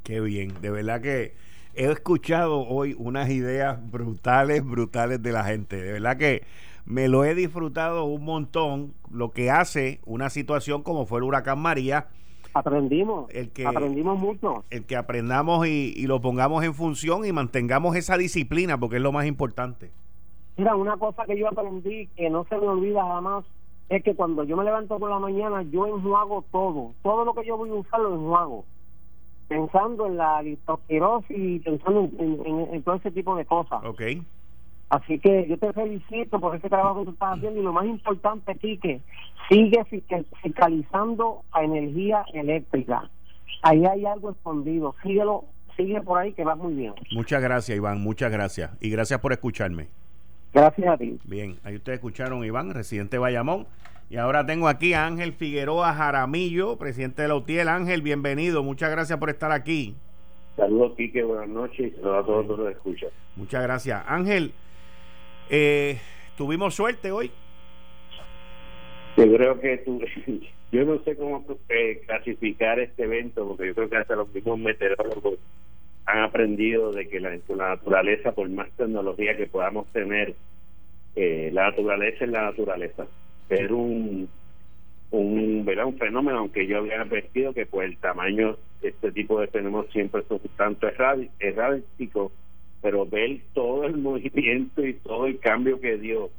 Qué bien, de verdad que he escuchado hoy unas ideas brutales, brutales de la gente. De verdad que me lo he disfrutado un montón, lo que hace una situación como fue el huracán María. Aprendimos, el que, aprendimos mucho. El que aprendamos y, y lo pongamos en función y mantengamos esa disciplina, porque es lo más importante. Mira, una cosa que yo aprendí que no se me olvida jamás es que cuando yo me levanto por la mañana, yo enjuago todo. Todo lo que yo voy a usar lo enjuago. Pensando en la leptospirosis y pensando en, todo ese tipo de cosas. Ok. Así que yo te felicito por ese trabajo que tú estás haciendo y lo más importante aquí que sigue fiscalizando a energía eléctrica. Ahí hay algo escondido. Síguelo, sigue por ahí que va muy bien. Muchas gracias, Iván. Muchas gracias. Y gracias por escucharme. Gracias a ti. Bien, ahí ustedes escucharon Iván, residente de Bayamón. Y ahora tengo aquí a Ángel Figueroa Jaramillo, presidente de la UTIEL. Ángel, bienvenido. Muchas gracias por estar aquí. Saludos, Quique. Buenas noches saludos a todos los que escuchan. Muchas gracias. Ángel, eh, ¿tuvimos suerte hoy? Yo creo que tú, [LAUGHS] yo no sé cómo eh, clasificar este evento, porque yo creo que hasta los mismos meteorólogos han aprendido de que la, naturaleza, por más tecnología que podamos tener, eh, la naturaleza es la naturaleza. Es un, un, ¿verdad? un fenómeno, aunque yo había advertido que por el tamaño este tipo de fenómenos siempre son tanto erráticos, pero ver todo el [LAUGHS] movimiento y todo el cambio que dio,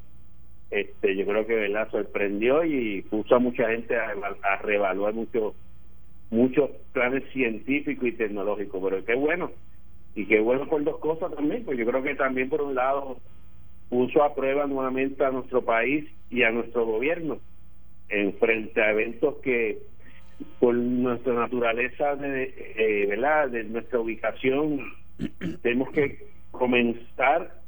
este yo creo que verdad sorprendió y puso a mucha gente a, a reevaluar mucho muchos planes científicos y tecnológicos, pero qué bueno, y qué bueno por dos cosas también, pues yo creo que también por un lado puso a prueba nuevamente a nuestro país y a nuestro gobierno en frente a eventos que por nuestra naturaleza de, eh, ¿verdad? de nuestra ubicación [CLEARS THROAT] tenemos que comenzar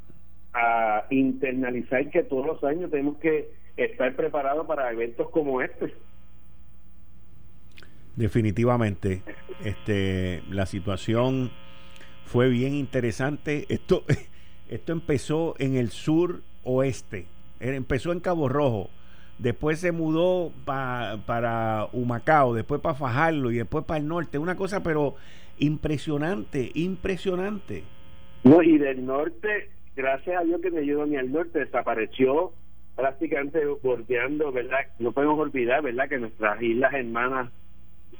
a internalizar que todos los años tenemos que estar preparados para eventos como este Definitivamente, este, la situación fue bien interesante. Esto, esto empezó en el sur oeste, empezó en Cabo Rojo, después se mudó para Humacao, después para Fajarlo y después para el norte. Una cosa, pero impresionante, impresionante. No, y del norte, gracias a Dios que me ayudó ni al norte, desapareció prácticamente bordeando, ¿verdad? No podemos olvidar, ¿verdad? Que nuestras islas hermanas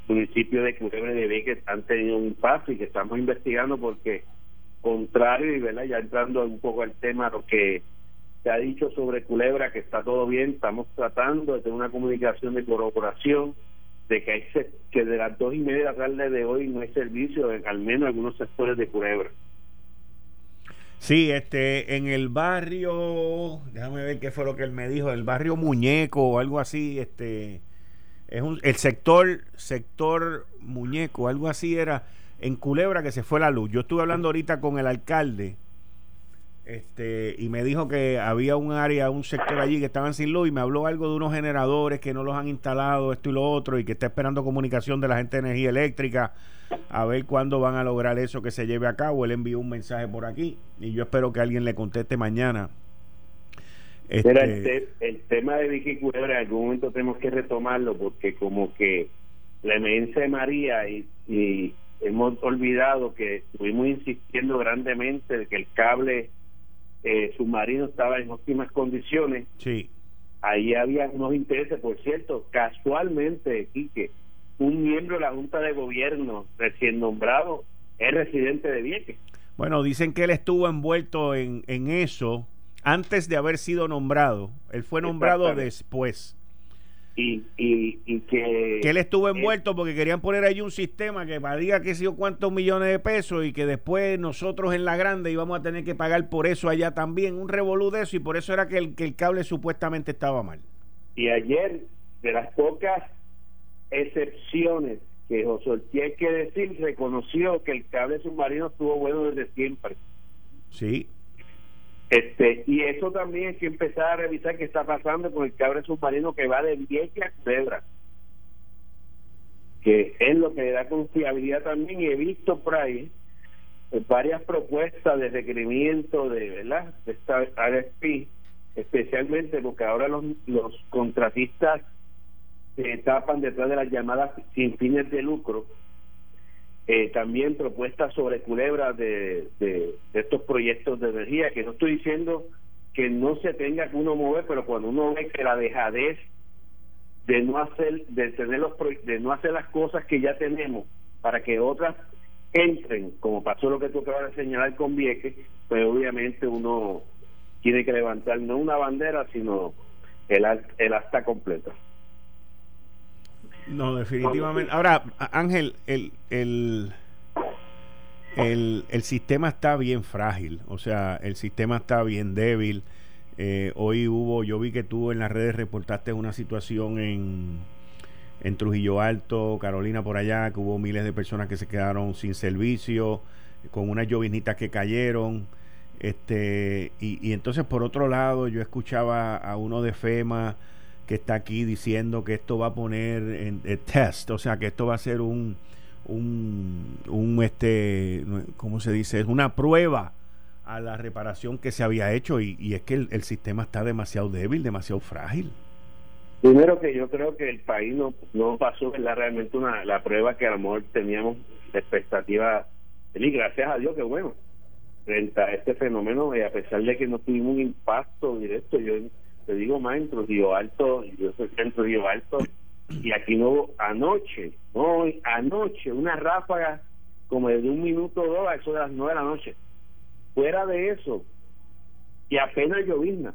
municipio de Culebra de Vega han tenido un paso y que estamos investigando porque contrario y verdad ya entrando un poco al tema lo que se ha dicho sobre Culebra que está todo bien estamos tratando de tener una comunicación de corroboración de que hay que de las dos y media de la tarde de hoy no hay servicio en al menos algunos sectores de Culebra. Sí, este, en el barrio, déjame ver qué fue lo que él me dijo, el barrio Muñeco o algo así, este, es un, el sector, sector muñeco, algo así era en Culebra que se fue la luz. Yo estuve hablando ahorita con el alcalde este y me dijo que había un área, un sector allí que estaban sin luz y me habló algo de unos generadores que no los han instalado, esto y lo otro, y que está esperando comunicación de la gente de energía eléctrica a ver cuándo van a lograr eso que se lleve a cabo. Él envió un mensaje por aquí y yo espero que alguien le conteste mañana este... el, tema de Vicky Culebra en algún momento tenemos que retomarlo porque como que la emergencia de María y, hemos olvidado que estuvimos insistiendo grandemente de que el cable eh, submarino estaba en óptimas condiciones. Sí. Ahí había unos intereses, por cierto, casualmente, Quique, un miembro de la Junta de Gobierno recién nombrado es residente de Vieques. Bueno, dicen que él estuvo envuelto en, en eso antes de haber sido nombrado. Él fue nombrado después. Y, y, y que, que él estuvo envuelto porque querían poner ahí un sistema que valía que sé yo cuántos millones de pesos y que después nosotros en la grande íbamos a tener que pagar por eso allá también, un revolú de eso y por eso era que el, que el cable supuestamente estaba mal. Y ayer, de las pocas excepciones que José Ortiz, hay que decir, reconoció que el cable submarino estuvo bueno desde siempre. Sí, este, y eso también hay que empezar a revisar qué está pasando con el cable submarino que va de Vieques a Culebra, que es lo que le da confiabilidad también. Y he visto por ahí eh, varias propuestas de requerimiento de, ¿verdad? de esta RFP, especialmente porque ahora los, los contratistas se tapan detrás de las llamadas sin fines de lucro eh, también propuestas sobre culebras de, de, estos proyectos de energía, que no estoy diciendo que no se tenga que uno mover, pero cuando uno ve que la dejadez de no hacer, de tener los de no hacer las cosas que ya tenemos para que otras entren, como pasó lo que tú acabas de señalar con Vieques, pues obviamente uno tiene que levantar no una bandera, sino el, el acta completa. No, definitivamente. Ahora, Ángel, el, el, el, el sistema está bien frágil, o sea, el sistema está bien débil. Eh, hoy hubo, yo vi que tú en las redes reportaste una situación en, en Trujillo Alto, Carolina por allá, que hubo miles de personas que se quedaron sin servicio, con unas llovinitas que cayeron. Este, y, y entonces por otro lado yo escuchaba a uno de FEMA que está aquí diciendo que esto va a poner en, test, o sea, que esto va a ser un, un, un este, ¿cómo se dice? Es una prueba a la reparación que se había hecho y, es que el, sistema está demasiado débil, demasiado frágil. Primero que yo creo que el país no, no pasó ¿verdad? realmente una, la prueba que a lo mejor teníamos expectativa y gracias a Dios que bueno frente a este fenómeno y a pesar de que no tuvimos un impacto directo yo te digo más en Trujillo Alto, yo soy en Trujillo Alto, y aquí no anoche, hoy, anoche, una ráfaga como de un minuto o dos a eso de las nueve de la noche. Fuera de eso, y apenas llovizna.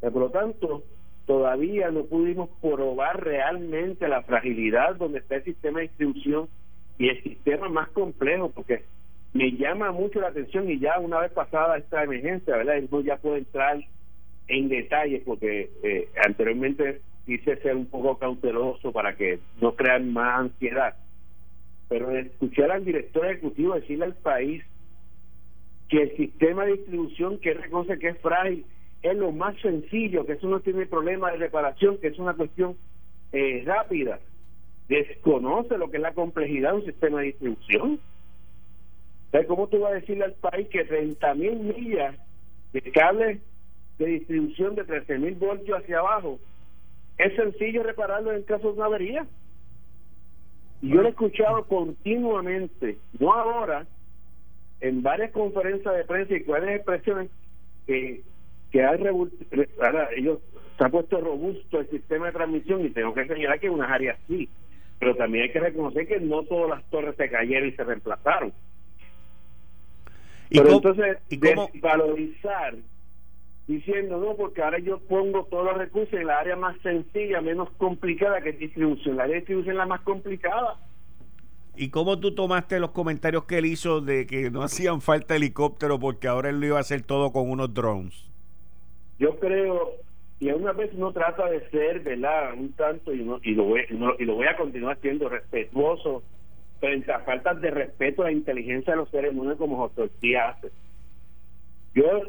Por lo tanto, todavía no pudimos probar realmente la fragilidad donde está el sistema de distribución y el sistema más complejo, porque me llama mucho la atención y ya una vez pasada esta emergencia, ¿verdad? No ya puede entrar en detalle porque eh, anteriormente quise ser un poco cauteloso para que no crean más ansiedad. Pero escuchar al director ejecutivo decirle al país que el sistema de distribución que reconoce que es frágil es lo más sencillo, que eso no tiene problema de reparación, que es una cuestión eh, rápida. Desconoce lo que es la complejidad de un sistema de distribución. ¿cómo tú vas a decirle al país que 30 mil millas de cables de distribución de 13.000 voltios hacia abajo, es sencillo repararlo en caso de una avería. Y yo lo he escuchado continuamente, no ahora, en varias conferencias de prensa y varias expresiones que, que hay ahora ellos se ha puesto robusto el sistema de transmisión y tengo que señalar que en unas áreas sí, pero también hay que reconocer que no todas las torres se cayeron y se reemplazaron. ¿Y pero entonces, ¿y valorizar diciendo, no, porque ahora yo pongo todos los recursos en la área más sencilla, menos complicada que es distribución. La área de distribución es la más complicada. ¿Y cómo tú tomaste los comentarios que él hizo de que no [LAUGHS] hacían falta helicóptero porque ahora él lo iba a hacer todo con unos drones? Yo creo, y a una vez uno trata de ser, ¿verdad? Un tanto, y, no, y, lo, voy, y lo voy a continuar siendo respetuoso frente a faltas de respeto a la inteligencia de los seres humanos como José Ortiz hace. Yo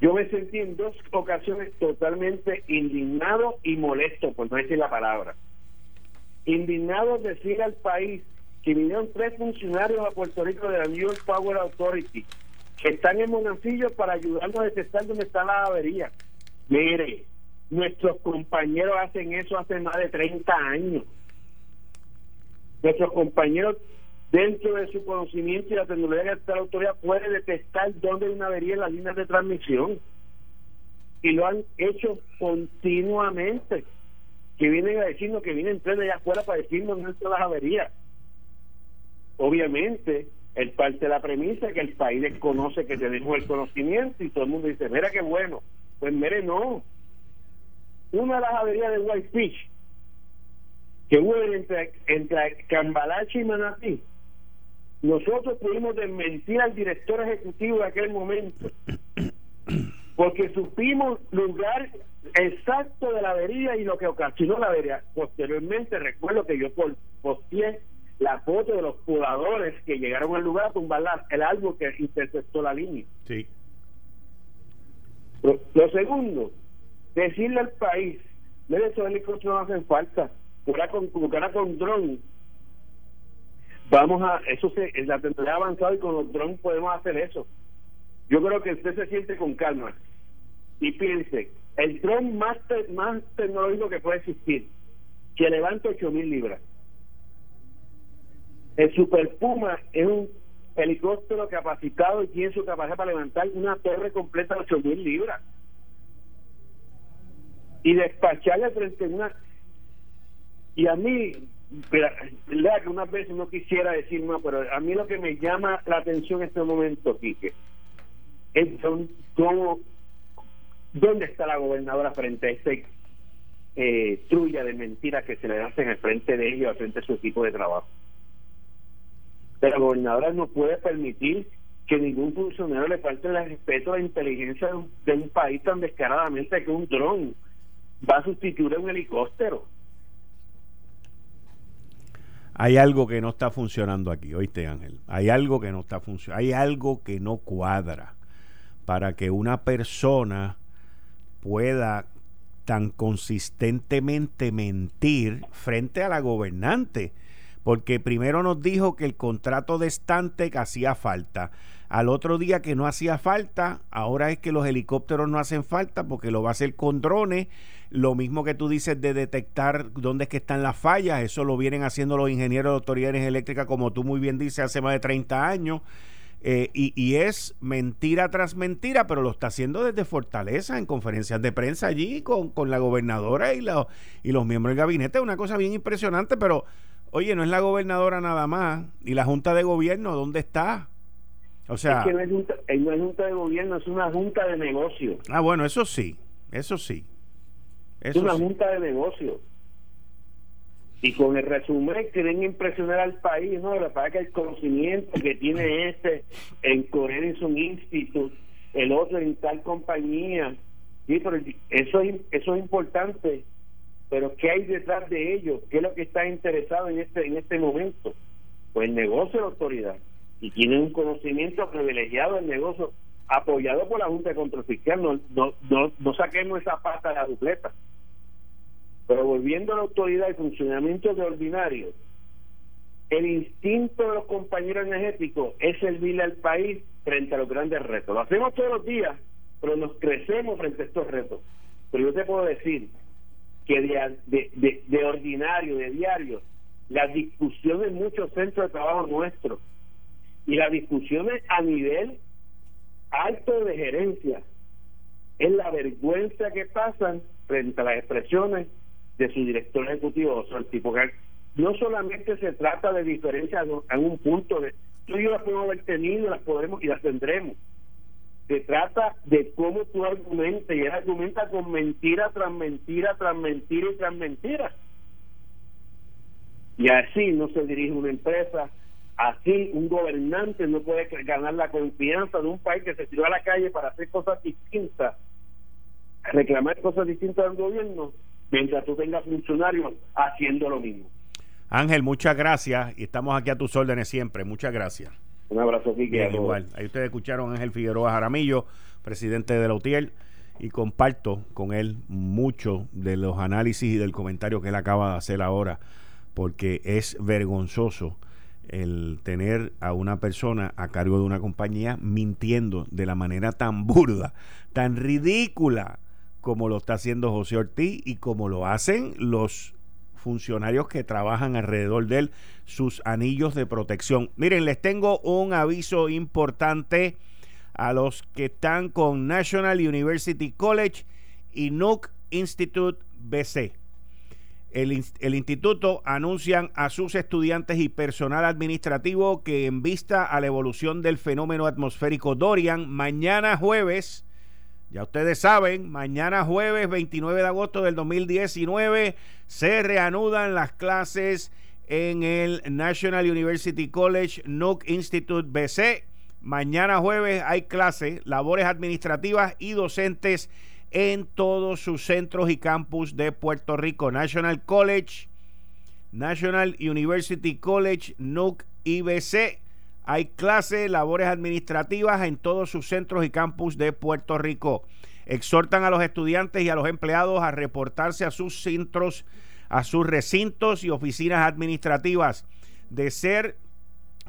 yo me sentí en dos ocasiones totalmente indignado y molesto, por no decir la palabra. Indignado decir al país que vinieron tres funcionarios a Puerto Rico de la New York Power Authority que están en Monancillo para ayudarnos a detectar dónde está la avería. Mire, nuestros compañeros hacen eso hace más de 30 años. Nuestros compañeros dentro de su conocimiento y la tecnología que la autoridad puede detectar dónde hay una avería en las líneas de transmisión. Y lo han hecho continuamente. Que vienen a decirnos que vienen tres de allá afuera para decirnos dónde están las averías. Obviamente, el parte de la premisa que el país desconoce que tenemos el conocimiento y todo el mundo dice, mira qué bueno. Pues mire, no. Una de las averías de Whitefish que hubo entre, entre Cambalache y Manatí nosotros pudimos desmentir al director ejecutivo de aquel momento, porque supimos lugar exacto de la avería y lo que ocasionó la avería. Posteriormente recuerdo que yo posteé la foto de los pobladores que llegaron al lugar a tumbar el árbol que interceptó la línea. Sí. Lo, segundo, decirle al país, mire, esos helicópteros no hacen falta, con, con dron vamos a, eso se, la tecnología ha avanzado y con los drones podemos hacer eso. Yo creo que usted se siente con calma y piense, el drone más, más tecnológico que puede existir, que levanta 8000 libras. El Super Puma es un helicóptero capacitado y tiene su capacidad para levantar una torre completa de 8.000 libras. Y despacharle frente a una... Y a mí, lea que unas veces no quisiera decir más, pero a mí lo que me llama la atención en este momento, Quique, es cómo, dónde está la gobernadora frente a este eh, trulla de mentiras que se le hacen al frente de ellos, al frente de su equipo de trabajo. Pero la gobernadora no puede permitir que ningún funcionario le falte el respeto a la inteligencia de un, país tan descaradamente que un dron va a sustituir a un helicóptero. Hay algo que no está funcionando aquí, oíste Ángel. Hay algo que no está funcionando. Hay algo que no cuadra para que una persona pueda tan consistentemente mentir frente a la gobernante porque primero nos dijo que el contrato de Stantec hacía falta. Al otro día que no hacía falta, ahora es que los helicópteros no hacen falta porque lo va a hacer con drones. Lo mismo que tú dices de detectar dónde es que están las fallas, eso lo vienen haciendo los ingenieros de autoridades eléctricas, como tú muy bien dices, hace más de 30 años. Eh, y, es mentira tras mentira, pero lo está haciendo desde Fortaleza, en conferencias de prensa allí, con, con la gobernadora y, y los miembros del gabinete. Una cosa bien impresionante, pero Oye, no es la gobernadora nada más. ¿Y la Junta de Gobierno dónde está? O sea... Es que no es, junta, eh, no es junta de gobierno, es una junta de negocio. Ah, bueno, eso sí, eso sí. Es una junta de negocio. Y con el resumen quieren impresionar al país, ¿no? La verdad que el conocimiento que tiene este en Corea es un instituto, el otro en tal compañía. Sí, pero eso es, eso es importante pero ¿qué hay detrás de ellos? ¿Qué es lo que está interesado en este en este momento? Pues el negocio de la autoridad y tienen un conocimiento privilegiado del negocio apoyado por la Junta de Control Fiscal. No, no, no, no saquemos esa pata de la dupleta. Pero volviendo a la autoridad y funcionamiento de ordinario, el instinto de los compañeros energéticos es servirle al país frente a los grandes retos. Lo hacemos todos los días, pero nos crecemos frente a estos retos. Pero yo te puedo decir que de, de, ordinario, de diario, las discusiones en muchos centros de trabajo nuestros y las discusiones a nivel alto de gerencia es la vergüenza que pasan frente a las expresiones de su director ejecutivo o el tipo que no solamente se trata de diferencias en un punto de tú y yo las podemos haber tenido las podremos y las tendremos. Se trata de cómo tú argumentas y él argumenta con mentira tras mentira tras mentira y tras mentira. Y así no se dirige una empresa así un gobernante no puede ganar la confianza de un país que se tiró a la calle para hacer cosas distintas reclamar cosas distintas al gobierno mientras tú tengas funcionarios haciendo lo mismo Ángel, muchas gracias y estamos aquí a tus órdenes siempre. Muchas gracias. Un abrazo, Quique. igual. Ahí ustedes escucharon a Ángel Figueroa Jaramillo, presidente de la UTIER, y comparto con él mucho de los análisis y del comentario que él acaba de hacer ahora, porque es vergonzoso el tener a una persona a cargo de una compañía mintiendo de la manera tan burda, tan ridícula como lo está haciendo José Ortiz y como lo hacen los funcionarios que trabajan alrededor de él, sus anillos de protección. Miren, les tengo un aviso importante a los que están con National University College y Nook Institute BC. El, el, instituto anuncian a sus estudiantes y personal administrativo que en vista a la evolución del fenómeno atmosférico Dorian, mañana jueves ya ustedes saben, mañana jueves 29 de agosto del 2019 se reanudan las clases en el National University College Nook Institute BC. Mañana jueves hay clases, labores administrativas y docentes en todos sus centros y campus de Puerto Rico. National College, National University College, Nook IBC hay clases, labores administrativas en todos sus centros y campus de Puerto Rico. Exhortan a los estudiantes y a los empleados a reportarse a sus centros, a sus recintos y oficinas administrativas, de ser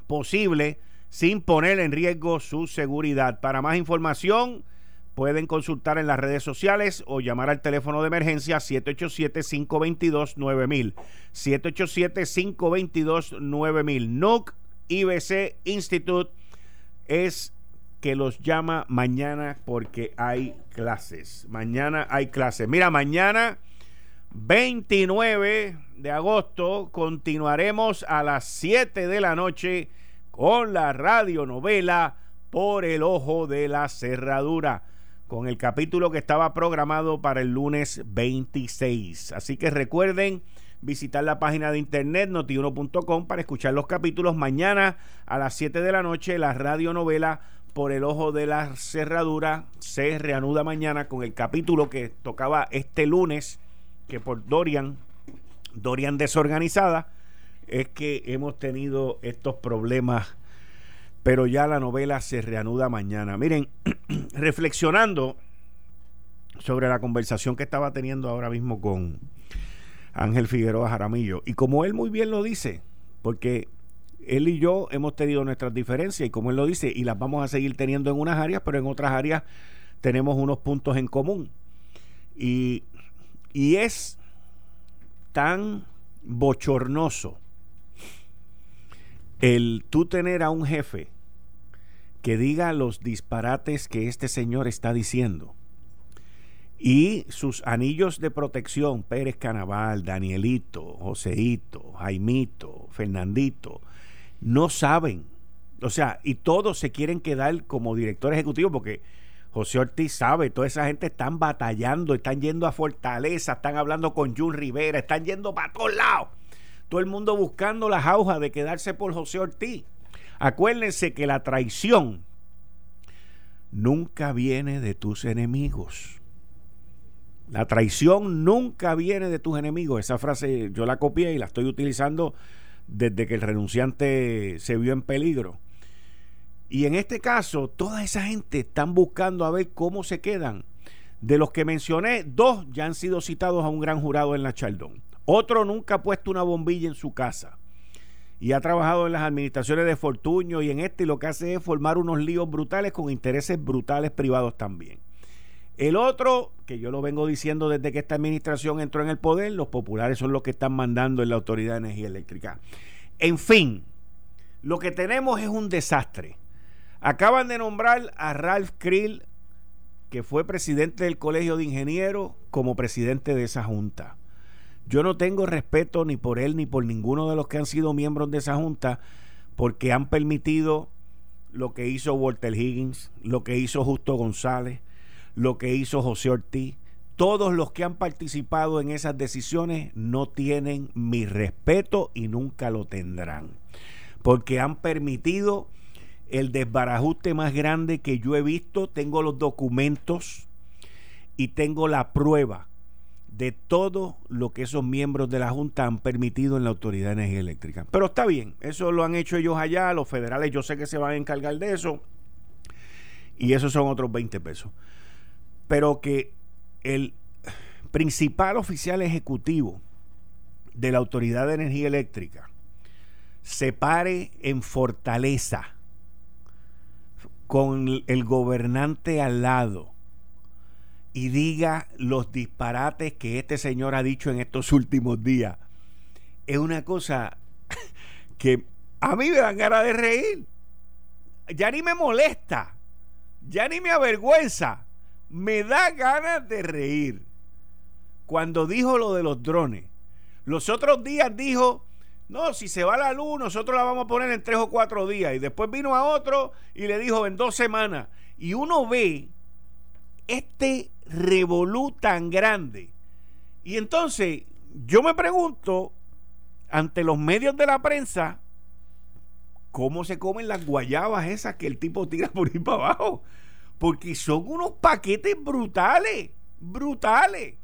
posible sin poner en riesgo su seguridad. Para más información, pueden consultar en las redes sociales o llamar al teléfono de emergencia 787-522-9000. 787-522-9000. NUC IBC Institute es que los llama mañana porque hay clases. Mañana hay clases. Mira, mañana 29 de agosto continuaremos a las 7 de la noche con la radionovela Por el Ojo de la Cerradura con el capítulo que estaba programado para el lunes 26. Así que recuerden visitar la página de internet notiuno.com para escuchar los capítulos. Mañana a las 7 de la noche la radionovela por el ojo de la cerradura se reanuda mañana con el capítulo que tocaba este lunes, que por Dorian, Dorian desorganizada, es que hemos tenido estos problemas pero ya la novela se reanuda mañana. Miren, [CLEARS THROAT] reflexionando sobre la conversación que estaba teniendo ahora mismo con Ángel Figueroa Jaramillo, y como él muy bien lo dice, porque él y yo hemos tenido nuestras diferencias, y como él lo dice, y las vamos a seguir teniendo en unas áreas, pero en otras áreas tenemos unos puntos en común. Y, y es tan bochornoso el tú tener a un jefe que diga los disparates que este señor está diciendo. Y sus anillos de protección, Pérez Canaval, Danielito, Joseito, Jaimito, Fernandito, no saben. O sea, y todos se quieren quedar como director ejecutivo porque José Ortiz sabe, toda esa gente están batallando, están yendo a Fortaleza, están hablando con Jun Rivera, están yendo para todos lados. Todo el mundo buscando las aujas de quedarse por José Ortiz. Acuérdense que la traición nunca viene de tus enemigos. La traición nunca viene de tus enemigos. Esa frase yo la copié y la estoy utilizando desde que el renunciante se vio en peligro. Y en este caso, toda esa gente están buscando a ver cómo se quedan. De los que mencioné, dos ya han sido citados a un gran jurado en la Chaldón. Otro nunca ha puesto una bombilla en su casa y ha trabajado en las administraciones de Fortuño y en este y lo que hace es formar unos líos brutales con intereses brutales privados también. El otro, que yo lo vengo diciendo desde que esta administración entró en el poder, los populares son los que están mandando en la Autoridad de Energía Eléctrica. En fin, lo que tenemos es un desastre. Acaban de nombrar a Ralph Krill, que fue presidente del Colegio de Ingenieros, como presidente de esa junta. Yo no tengo respeto ni por él ni por ninguno de los que han sido miembros de esa junta porque han permitido lo que hizo Walter Higgins, lo que hizo Justo González, lo que hizo José Ortiz. Todos los que han participado en esas decisiones no tienen mi respeto y nunca lo tendrán. Porque han permitido el desbarajuste más grande que yo he visto. Tengo los documentos y tengo la prueba de todo lo que esos miembros de la Junta han permitido en la Autoridad de Energía Eléctrica. Pero está bien, eso lo han hecho ellos allá, los federales yo sé que se van a encargar de eso, y esos son otros 20 pesos. Pero que el principal oficial ejecutivo de la Autoridad de Energía Eléctrica se pare en Fortaleza con el gobernante al lado y diga los disparates que este señor ha dicho en estos últimos días. Es una cosa [LAUGHS] que a mí me dan ganas de reír. Ya ni me molesta, ya ni me avergüenza, me da ganas de reír. Cuando dijo lo de los drones, los otros días dijo, no, si se va la luz, nosotros la vamos a poner en tres o cuatro días. Y después vino a otro y le dijo en dos semanas. Y uno ve este revolú tan grande. Y entonces yo me pregunto, ante los medios de la prensa, ¿cómo se comen las guayabas esas que el tipo tira por ahí para abajo? Porque son unos paquetes brutales, brutales.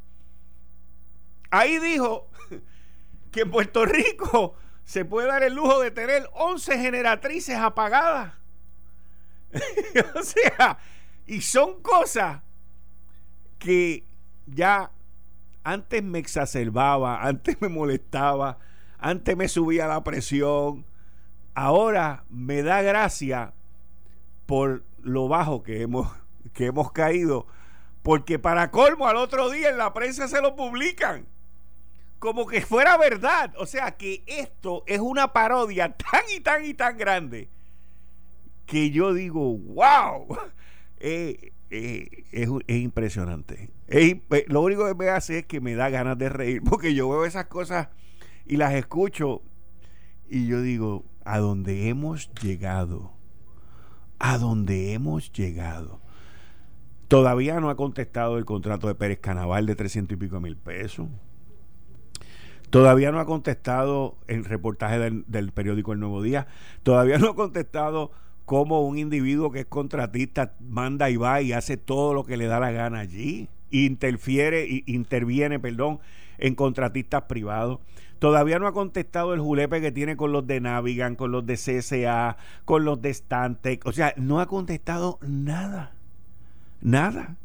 Ahí dijo [LAUGHS] que en Puerto Rico [LAUGHS] se puede dar el lujo de tener 11 generatrices apagadas. [LAUGHS] o sea, y son cosas que ya antes me exacerbaba, antes me molestaba, antes me subía la presión, ahora me da gracia por lo bajo que hemos que hemos caído, porque para colmo al otro día en la prensa se lo publican. Como que fuera verdad. O sea que esto es una parodia [LAUGHS] tan y tan y tan grande que yo digo, wow. [LAUGHS] Eh, eh, es, impresionante. Eh, lo único que me hace es que me da ganas de reír, [LAUGHS] porque yo veo esas cosas y las escucho y yo digo, a dónde hemos llegado, a dónde hemos llegado. Todavía no ha contestado el contrato de Pérez Canaval de 300 y pico mil pesos. Todavía no ha contestado el reportaje del, del periódico El Nuevo Día. Todavía no ha contestado cómo un individuo que es contratista manda y va y hace todo lo que le da la gana allí. Interfiere, interviene, perdón, en contratistas privados. Todavía no ha contestado el julepe que tiene con los de Navigan, con los de CSA, con los de Stantec. O sea, no ha contestado nada. Nada.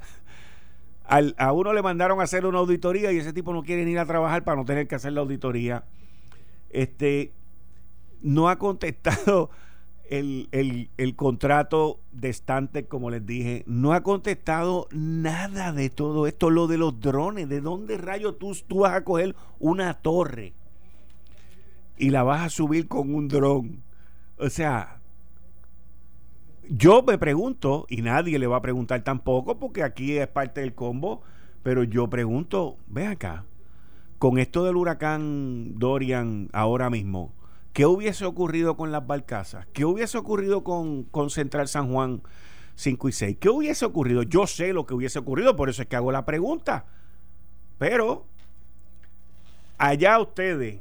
a uno le mandaron a hacer una auditoría y ese tipo no quiere ir a trabajar para no tener que hacer la auditoría. Este no ha contestado el, el, el, contrato de Stantec, como les dije, no ha contestado nada de todo esto. Lo de los drones, ¿de dónde rayo tú, tú vas a coger una torre y la vas a subir con un dron. O sea, yo me pregunto, y nadie le va a preguntar tampoco, porque aquí es parte del combo, pero yo pregunto, ve acá, con esto del huracán Dorian ahora mismo, ¿qué hubiese ocurrido con las barcazas? ¿Qué hubiese ocurrido con, con Central San Juan 5 y 6? ¿Qué hubiese ocurrido? Yo sé lo que hubiese ocurrido, por eso es que hago la pregunta. Pero, allá ustedes